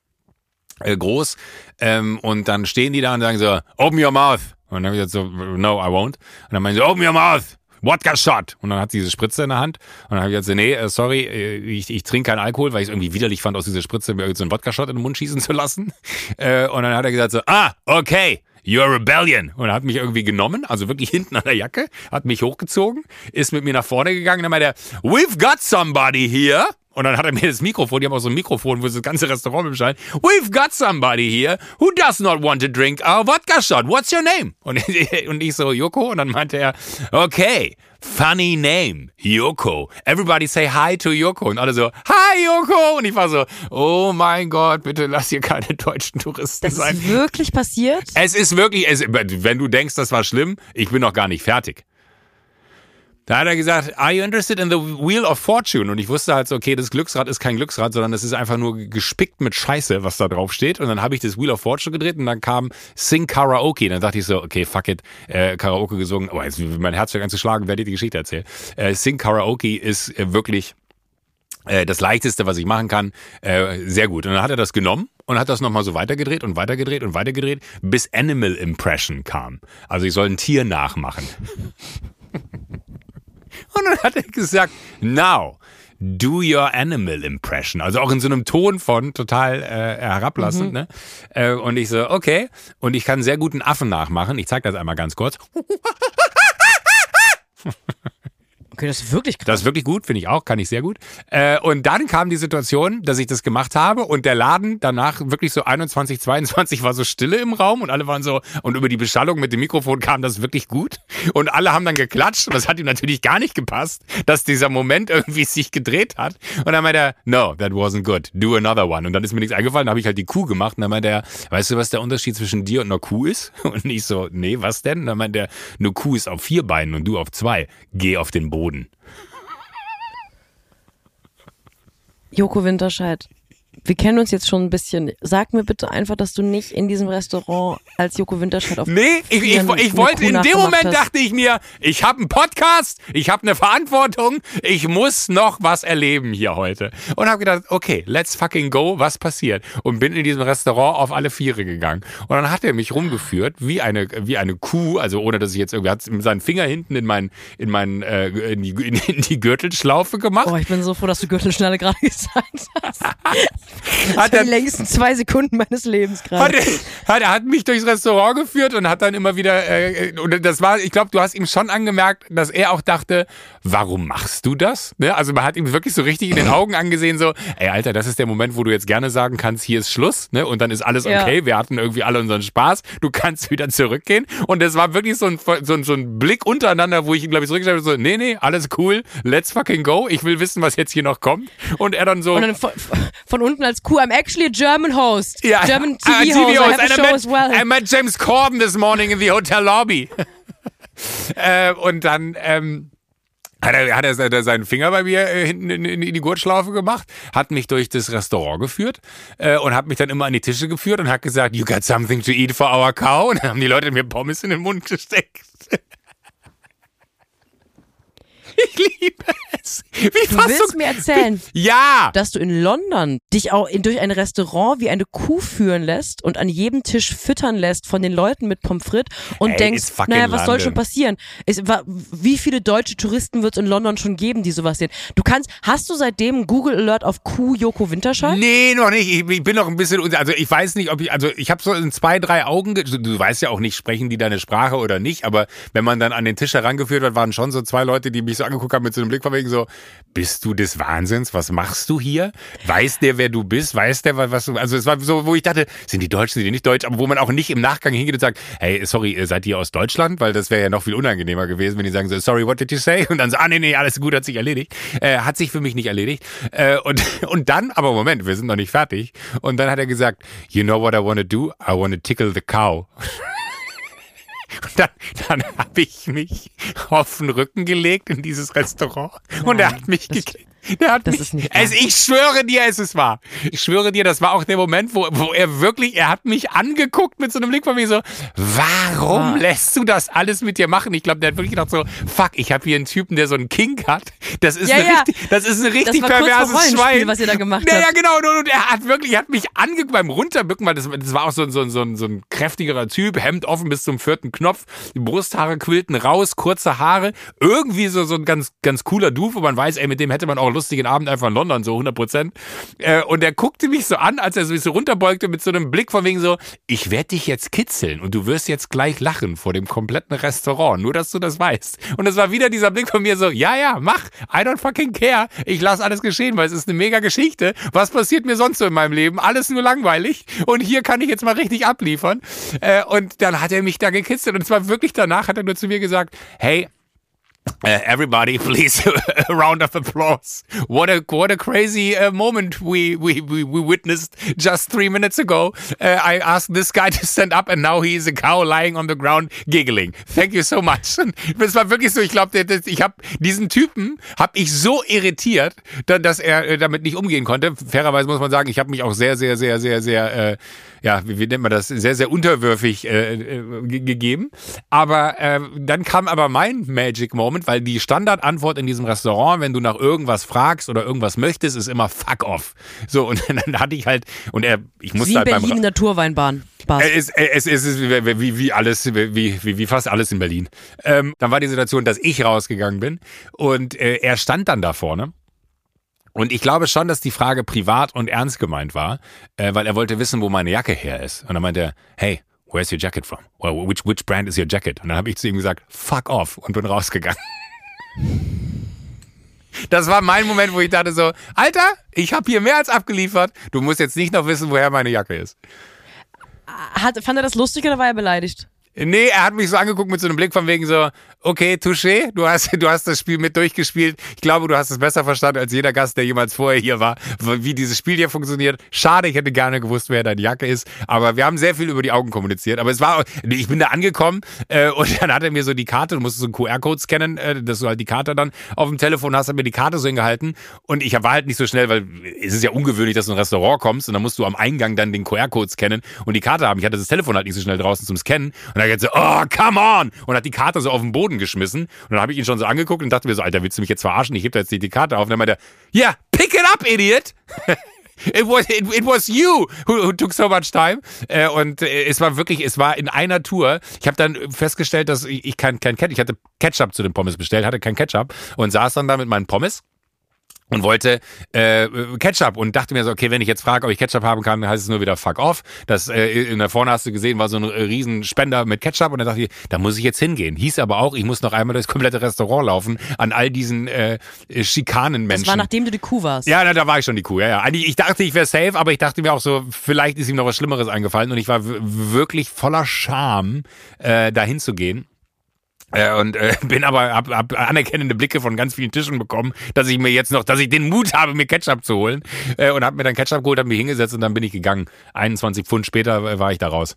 äh, groß. Ähm, und dann stehen die da und sagen so, open your mouth. Und dann habe ich gesagt so, no, I won't. Und dann meinen sie, open your mouth. Wodka Shot. Und dann hat sie diese Spritze in der Hand. Und dann habe ich gesagt, nee, äh, sorry, äh, ich, ich trinke keinen Alkohol, weil ich es irgendwie widerlich fand, aus dieser Spritze mir so einen Wodka Shot in den Mund schießen zu lassen. Äh, und dann hat er gesagt so, ah, okay. You're rebellion. Und er hat mich irgendwie genommen, also wirklich hinten an der Jacke, hat mich hochgezogen, ist mit mir nach vorne gegangen, dann meinte er, we've got somebody here. Und dann hat er mir das Mikrofon, die haben auch so ein Mikrofon, wo sie das ganze Restaurant beschallen. We've got somebody here who does not want to drink our vodka shot. What's your name? Und, und ich so, Yoko. Und dann meinte er, okay, funny name, Yoko. Everybody say hi to Yoko. Und alle so, hi Yoko. Und ich war so, oh mein Gott, bitte lass hier keine deutschen Touristen das sein. ist wirklich passiert? Es ist wirklich, es, wenn du denkst, das war schlimm, ich bin noch gar nicht fertig. Da hat er gesagt, are you interested in the Wheel of Fortune? Und ich wusste halt so, okay, das Glücksrad ist kein Glücksrad, sondern es ist einfach nur gespickt mit Scheiße, was da drauf steht. Und dann habe ich das Wheel of Fortune gedreht und dann kam Sing Karaoke. Und dann dachte ich so, okay, fuck it, äh, Karaoke gesungen. Oh, jetzt mein Herz fängt an zu schlagen, werde ich die Geschichte erzählen. Äh, Sing Karaoke ist äh, wirklich äh, das leichteste, was ich machen kann, äh, sehr gut. Und dann hat er das genommen und hat das nochmal so weitergedreht und weitergedreht und weitergedreht, bis Animal Impression kam. Also ich soll ein Tier nachmachen. und dann hat er gesagt, now, do your animal impression. Also auch in so einem Ton von total äh, herablassend. Ne? Äh, und ich so, okay. Und ich kann sehr gut einen Affen nachmachen. Ich zeig das einmal ganz kurz. Okay, das ist wirklich krass. Das ist wirklich gut, finde ich auch, kann ich sehr gut. Äh, und dann kam die Situation, dass ich das gemacht habe und der Laden danach wirklich so 21, 22 war so Stille im Raum und alle waren so, und über die Beschallung mit dem Mikrofon kam das wirklich gut. Und alle haben dann geklatscht und das hat ihm natürlich gar nicht gepasst, dass dieser Moment irgendwie sich gedreht hat. Und dann meinte er, no, that wasn't good, do another one. Und dann ist mir nichts eingefallen, dann habe ich halt die Kuh gemacht und dann meinte er, weißt du, was der Unterschied zwischen dir und einer Kuh ist? Und ich so, nee, was denn? Und dann meinte er, eine Kuh ist auf vier Beinen und du auf zwei. Geh auf den Boden. Joko Winterscheid, wir kennen uns jetzt schon ein bisschen. Sag mir bitte einfach, dass du nicht in diesem Restaurant als Joko Winterscheid auf Nee, ich, ich, ich wollte, in dem Moment hast. dachte ich mir, ich habe einen Podcast, ich habe eine Verantwortung, ich muss noch was erleben hier heute. Und habe gedacht, okay, let's fucking go, was passiert? Und bin in diesem Restaurant auf alle Viere gegangen. Und dann hat er mich rumgeführt, wie eine, wie eine Kuh, also ohne dass ich jetzt irgendwie, hat seinen Finger hinten in meinen, in meinen, äh, in, die, in die Gürtelschlaufe gemacht. Oh, ich bin so froh, dass du Gürtelschnalle gerade gesagt hast. Hat die längsten zwei Sekunden meines Lebens gerade. Hat, er hat mich durchs Restaurant geführt und hat dann immer wieder, äh, und das war, ich glaube, du hast ihm schon angemerkt, dass er auch dachte, warum machst du das? Ne? Also man hat ihm wirklich so richtig in den Augen angesehen, so, ey Alter, das ist der Moment, wo du jetzt gerne sagen kannst, hier ist Schluss, ne? Und dann ist alles okay, ja. wir hatten irgendwie alle unseren Spaß, du kannst wieder zurückgehen. Und es war wirklich so ein, so ein, so ein Blick untereinander, wo ich ihn, glaube ich, zurückgestellt habe, so, nee, nee, alles cool, let's fucking go, ich will wissen, was jetzt hier noch kommt. Und er dann so. Und dann von, von unten als Kuh, I'm actually a German host. Ja, German TV, uh, TV host. I, met, as well. I met James Corden this morning in the hotel lobby. äh, und dann, ähm, hat er, hat er seinen Finger bei mir äh, hinten in, in, die Gurtschlaufe gemacht, hat mich durch das Restaurant geführt äh, und hat mich dann immer an die Tische geführt und hat gesagt, you got something to eat for our cow? Und dann haben die Leute mir Pommes in den Mund gesteckt. Ich liebe es. Wie du willst du, mir erzählen, ja. dass du in London dich auch in, durch ein Restaurant wie eine Kuh führen lässt und an jedem Tisch füttern lässt von den Leuten mit Pommes frites und Ey, denkst, naja, was soll schon passieren? Ist, wie viele deutsche Touristen wird es in London schon geben, die sowas sehen? Du kannst, hast du seitdem Google Alert auf Kuh Joko Winterscheid? Nee, noch nicht. Ich, ich, bin noch ein bisschen, also ich weiß nicht, ob ich, also ich habe so in zwei, drei Augen, du, du weißt ja auch nicht, sprechen die deine Sprache oder nicht, aber wenn man dann an den Tisch herangeführt wird, waren schon so zwei Leute, die mich so angeguckt haben mit so einem Blick von wegen so, bist du des Wahnsinns? Was machst du hier? Weiß der, wer du bist? Weiß der, was du, also es war so, wo ich dachte, sind die Deutschen, sind die nicht deutsch, aber wo man auch nicht im Nachgang hingeht und sagt, hey, sorry, seid ihr aus Deutschland? Weil das wäre ja noch viel unangenehmer gewesen, wenn die sagen so, sorry, what did you say? Und dann so, ah, nee, nee, alles gut, hat sich erledigt. Äh, hat sich für mich nicht erledigt. Äh, und, und dann, aber Moment, wir sind noch nicht fertig. Und dann hat er gesagt, you know what I want to do? I want to tickle the cow. Und dann, dann habe ich mich auf den Rücken gelegt in dieses Restaurant Nein, und er hat mich gekriegt. Der hat das mich, ist nicht es, ich schwöre dir, es ist wahr. Ich schwöre dir, das war auch der Moment, wo, wo er wirklich, er hat mich angeguckt mit so einem Blick von mir so, warum ah. lässt du das alles mit dir machen? Ich glaube, der hat wirklich gedacht so, fuck, ich habe hier einen Typen, der so einen Kink hat. Das ist, ja, eine, ja. Richtig, das ist ein richtig das perverses Schwein. was ihr da gemacht habt. Ja, ja, genau. Und, und, er hat wirklich, er hat mich angeguckt beim Runterbücken, weil das, das war auch so, so, so, so ein kräftigerer Typ, Hemd offen bis zum vierten Knopf, die Brusthaare quillten raus, kurze Haare, irgendwie so, so ein ganz, ganz cooler Dude, wo man weiß, ey, mit dem hätte man auch lustigen Abend einfach in London, so 100 Prozent. Äh, und er guckte mich so an, als er sich so runterbeugte mit so einem Blick von wegen so, ich werde dich jetzt kitzeln und du wirst jetzt gleich lachen vor dem kompletten Restaurant, nur dass du das weißt. Und es war wieder dieser Blick von mir so, ja, ja, mach, I don't fucking care, ich lasse alles geschehen, weil es ist eine mega Geschichte. Was passiert mir sonst so in meinem Leben? Alles nur langweilig und hier kann ich jetzt mal richtig abliefern. Äh, und dann hat er mich da gekitzelt und zwar wirklich danach hat er nur zu mir gesagt, hey, Uh, everybody, please, a round of applause. What a what a crazy uh, moment we, we we we witnessed just three minutes ago. Uh, I asked this guy to stand up, and now he is a cow lying on the ground giggling. Thank you so much. Es war wirklich so. Ich glaube, ich habe diesen Typen habe ich so irritiert, dass er äh, damit nicht umgehen konnte. Fairerweise muss man sagen, ich habe mich auch sehr sehr sehr sehr sehr äh, ja, wie, wie nennt man das, sehr, sehr unterwürfig äh, äh, gegeben. Aber äh, dann kam aber mein Magic Moment, weil die Standardantwort in diesem Restaurant, wenn du nach irgendwas fragst oder irgendwas möchtest, ist immer fuck off. So, und dann hatte ich halt, und er, ich musste wie halt Berlin beim... Naturweinbahn. Es, es, es ist wie, wie alles, wie, wie, wie fast alles in Berlin. Ähm, dann war die Situation, dass ich rausgegangen bin und äh, er stand dann da vorne und ich glaube schon, dass die Frage privat und ernst gemeint war, äh, weil er wollte wissen, wo meine Jacke her ist. Und dann meinte er, hey, where's your jacket from? Well, which, which brand is your jacket? Und dann habe ich zu ihm gesagt, fuck off und bin rausgegangen. Das war mein Moment, wo ich dachte so, Alter, ich habe hier mehr als abgeliefert. Du musst jetzt nicht noch wissen, woher meine Jacke ist. Hat, fand er das lustig oder war er beleidigt? Nee, er hat mich so angeguckt mit so einem Blick von wegen so, okay, Touché, du hast, du hast das Spiel mit durchgespielt. Ich glaube, du hast es besser verstanden als jeder Gast, der jemals vorher hier war, wie dieses Spiel hier funktioniert. Schade, ich hätte gerne gewusst, wer deine Jacke ist. Aber wir haben sehr viel über die Augen kommuniziert. Aber es war, ich bin da angekommen äh, und dann hat er mir so die Karte, du musst so einen QR-Code scannen, äh, dass du halt die Karte dann auf dem Telefon hast, hat mir die Karte so hingehalten. Und ich war halt nicht so schnell, weil es ist ja ungewöhnlich, dass du in ein Restaurant kommst und dann musst du am Eingang dann den QR-Code scannen und die Karte haben. Ich hatte das Telefon halt nicht so schnell draußen zum Scannen. Und er hat so, oh, come on! Und hat die Karte so auf den Boden geschmissen. Und dann habe ich ihn schon so angeguckt und dachte mir so, Alter, willst du mich jetzt verarschen? Ich heb da jetzt die Karte auf. Und dann meinte er, yeah, pick it up, idiot! It was, it, it was you who, who, took so much time. Äh, und äh, es war wirklich, es war in einer Tour. Ich habe dann festgestellt, dass ich, ich kein, kein Ketchup, ich hatte Ketchup zu den Pommes bestellt, hatte kein Ketchup und saß dann da mit meinen Pommes und wollte äh, Ketchup und dachte mir so, okay, wenn ich jetzt frage, ob ich Ketchup haben kann, dann heißt es nur wieder fuck off. Das äh, in der vorne hast du gesehen, war so ein äh, riesen Spender mit Ketchup und dann dachte ich, da muss ich jetzt hingehen. Hieß aber auch, ich muss noch einmal durchs komplette Restaurant laufen an all diesen äh, schikanen Menschen. Das war nachdem du die Kuh warst. Ja, da, da war ich schon die Kuh, ja, ja. Ich dachte, ich wäre safe, aber ich dachte mir auch so, vielleicht ist ihm noch was Schlimmeres eingefallen und ich war wirklich voller Scham, äh, da hinzugehen. Äh, und äh, bin aber hab, hab anerkennende Blicke von ganz vielen Tischen bekommen, dass ich mir jetzt noch, dass ich den Mut habe, mir Ketchup zu holen äh, und habe mir dann Ketchup geholt, habe mich hingesetzt und dann bin ich gegangen. 21 Pfund später äh, war ich da raus.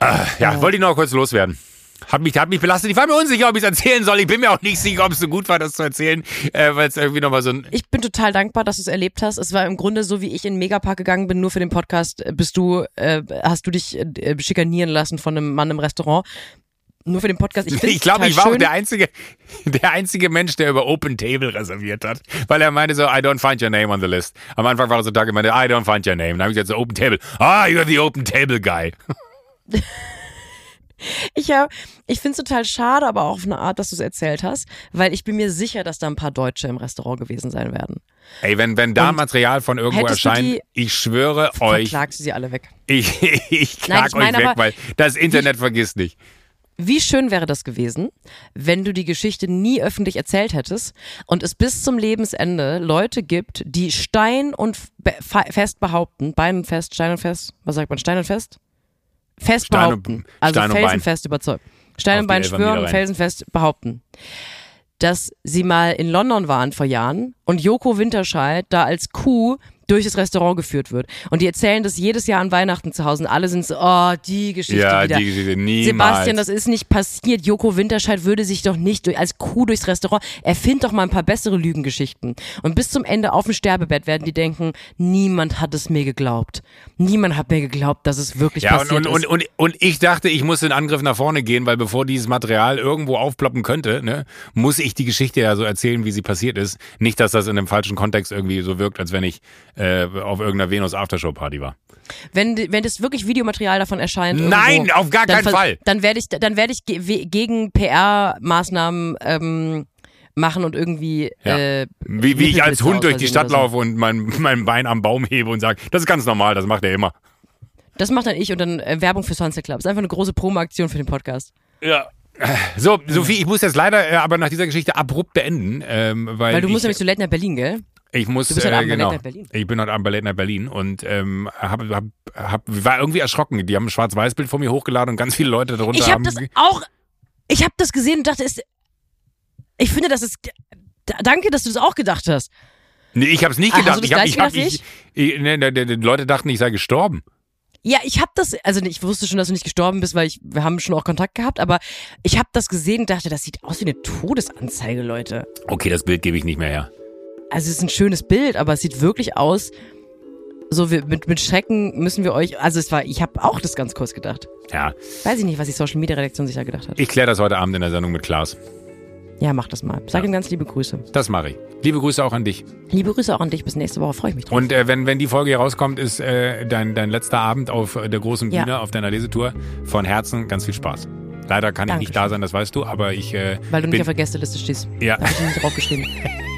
Äh, ja, oh. wollte ich noch kurz loswerden. Hat mich, hat mich belastet. Ich war mir unsicher, ob ich es erzählen soll. Ich bin mir auch nicht sicher, ob es so gut war, das zu erzählen, äh, weil es irgendwie nochmal so ein. Ich bin total dankbar, dass du es erlebt hast. Es war im Grunde so, wie ich in den Megapark gegangen bin, nur für den Podcast. Bist du, äh, hast du dich äh, schikanieren lassen von einem Mann im Restaurant? Nur für den Podcast. Ich, ich glaube, ich war schön. auch der einzige, der einzige Mensch, der über Open Table reserviert hat, weil er meinte so, I don't find your name on the list. Am Anfang war er so Tag, er meinte, I don't find your name. Dann habe ich gesagt, so Open Table. Ah, you're the Open Table Guy. Ich, ich finde es total schade, aber auch auf eine Art, dass du es erzählt hast, weil ich bin mir sicher, dass da ein paar Deutsche im Restaurant gewesen sein werden. Ey, wenn, wenn da Und Material von irgendwo erscheint, ich schwöre euch. Klagst du sie alle weg. Ich, ich klag Nein, ich euch weg, weil das Internet ich, vergisst nicht. Wie schön wäre das gewesen, wenn du die Geschichte nie öffentlich erzählt hättest und es bis zum Lebensende Leute gibt, die Stein und fest behaupten, Bein und fest, Stein und fest, was sagt man, Stein und fest? Fest Stein behaupten. Und, also Stein felsenfest überzeugt. Stein und Bein schwören und felsenfest behaupten. Dass sie mal in London waren vor Jahren und Joko Winterscheid da als Kuh durch das Restaurant geführt wird. Und die erzählen das jedes Jahr an Weihnachten zu Hause und alle sind so, oh, die Geschichte ja, wieder. Die Geschichte, niemals. Sebastian, das ist nicht passiert. Joko Winterscheid würde sich doch nicht durch, als Kuh durchs Restaurant, erfind doch mal ein paar bessere Lügengeschichten. Und bis zum Ende auf dem Sterbebett werden die denken, niemand hat es mir geglaubt. Niemand hat mir geglaubt, dass es wirklich ja, passiert und, und, ist. Und, und, und ich dachte, ich muss den Angriff nach vorne gehen, weil bevor dieses Material irgendwo aufploppen könnte, ne, muss ich die Geschichte ja so erzählen, wie sie passiert ist. Nicht, dass das in einem falschen Kontext irgendwie so wirkt, als wenn ich äh, auf irgendeiner Venus Aftershow Party war. Wenn, wenn das wirklich Videomaterial davon erscheint. Nein, irgendwo, auf gar keinen Fall. Dann werde ich, dann werde ich ge gegen PR-Maßnahmen ähm, machen und irgendwie. Ja. Äh, wie, wie ich als Hund durch die Stadt so. laufe und mein, mein Bein am Baum hebe und sage, das ist ganz normal, das macht er immer. Das macht dann ich und dann äh, Werbung für Sunset Club. Das ist einfach eine große Promo-Aktion für den Podcast. Ja. So, Sophie, ich muss jetzt leider äh, aber nach dieser Geschichte abrupt beenden. Ähm, weil, weil du ich, musst nämlich zu Late Night Berlin, gell? Ich muss, bist äh, genau. Ich bin heute Abend bei Late Night Berlin und ähm, hab, hab, hab, war irgendwie erschrocken. Die haben ein Schwarz-Weiß-Bild von mir hochgeladen und ganz viele Leute darunter ich hab haben. Das auch, ich habe das gesehen und dachte, ist, ich finde, das ist. Danke, dass du das auch gedacht hast. Nee, ich habe es nicht ah, gedacht. Ich hab, ich hab, ich, ich, nee, die, die Leute dachten, ich sei gestorben. Ja, ich habe das, also ich wusste schon, dass du nicht gestorben bist, weil ich, wir haben schon auch Kontakt gehabt, aber ich habe das gesehen und dachte, das sieht aus wie eine Todesanzeige, Leute. Okay, das Bild gebe ich nicht mehr her also es ist ein schönes Bild, aber es sieht wirklich aus, so wir, mit, mit Schrecken müssen wir euch, also es war, ich habe auch das ganz kurz gedacht. Ja. Weiß ich nicht, was die Social Media Redaktion sich da gedacht hat. Ich kläre das heute Abend in der Sendung mit Klaas. Ja, mach das mal. Sag ja. ihm ganz liebe Grüße. Das mache ich. Liebe Grüße auch an dich. Liebe Grüße auch an dich. Bis nächste Woche. Freue ich mich drauf. Und äh, wenn, wenn die Folge hier rauskommt, ist äh, dein, dein letzter Abend auf der großen Bühne, ja. auf deiner Lesetour. Von Herzen ganz viel Spaß. Leider kann Dankeschön. ich nicht da sein, das weißt du, aber ich. Äh, Weil du nicht auf der Gästeliste stehst. Ja. Da hab ich nicht draufgeschrieben.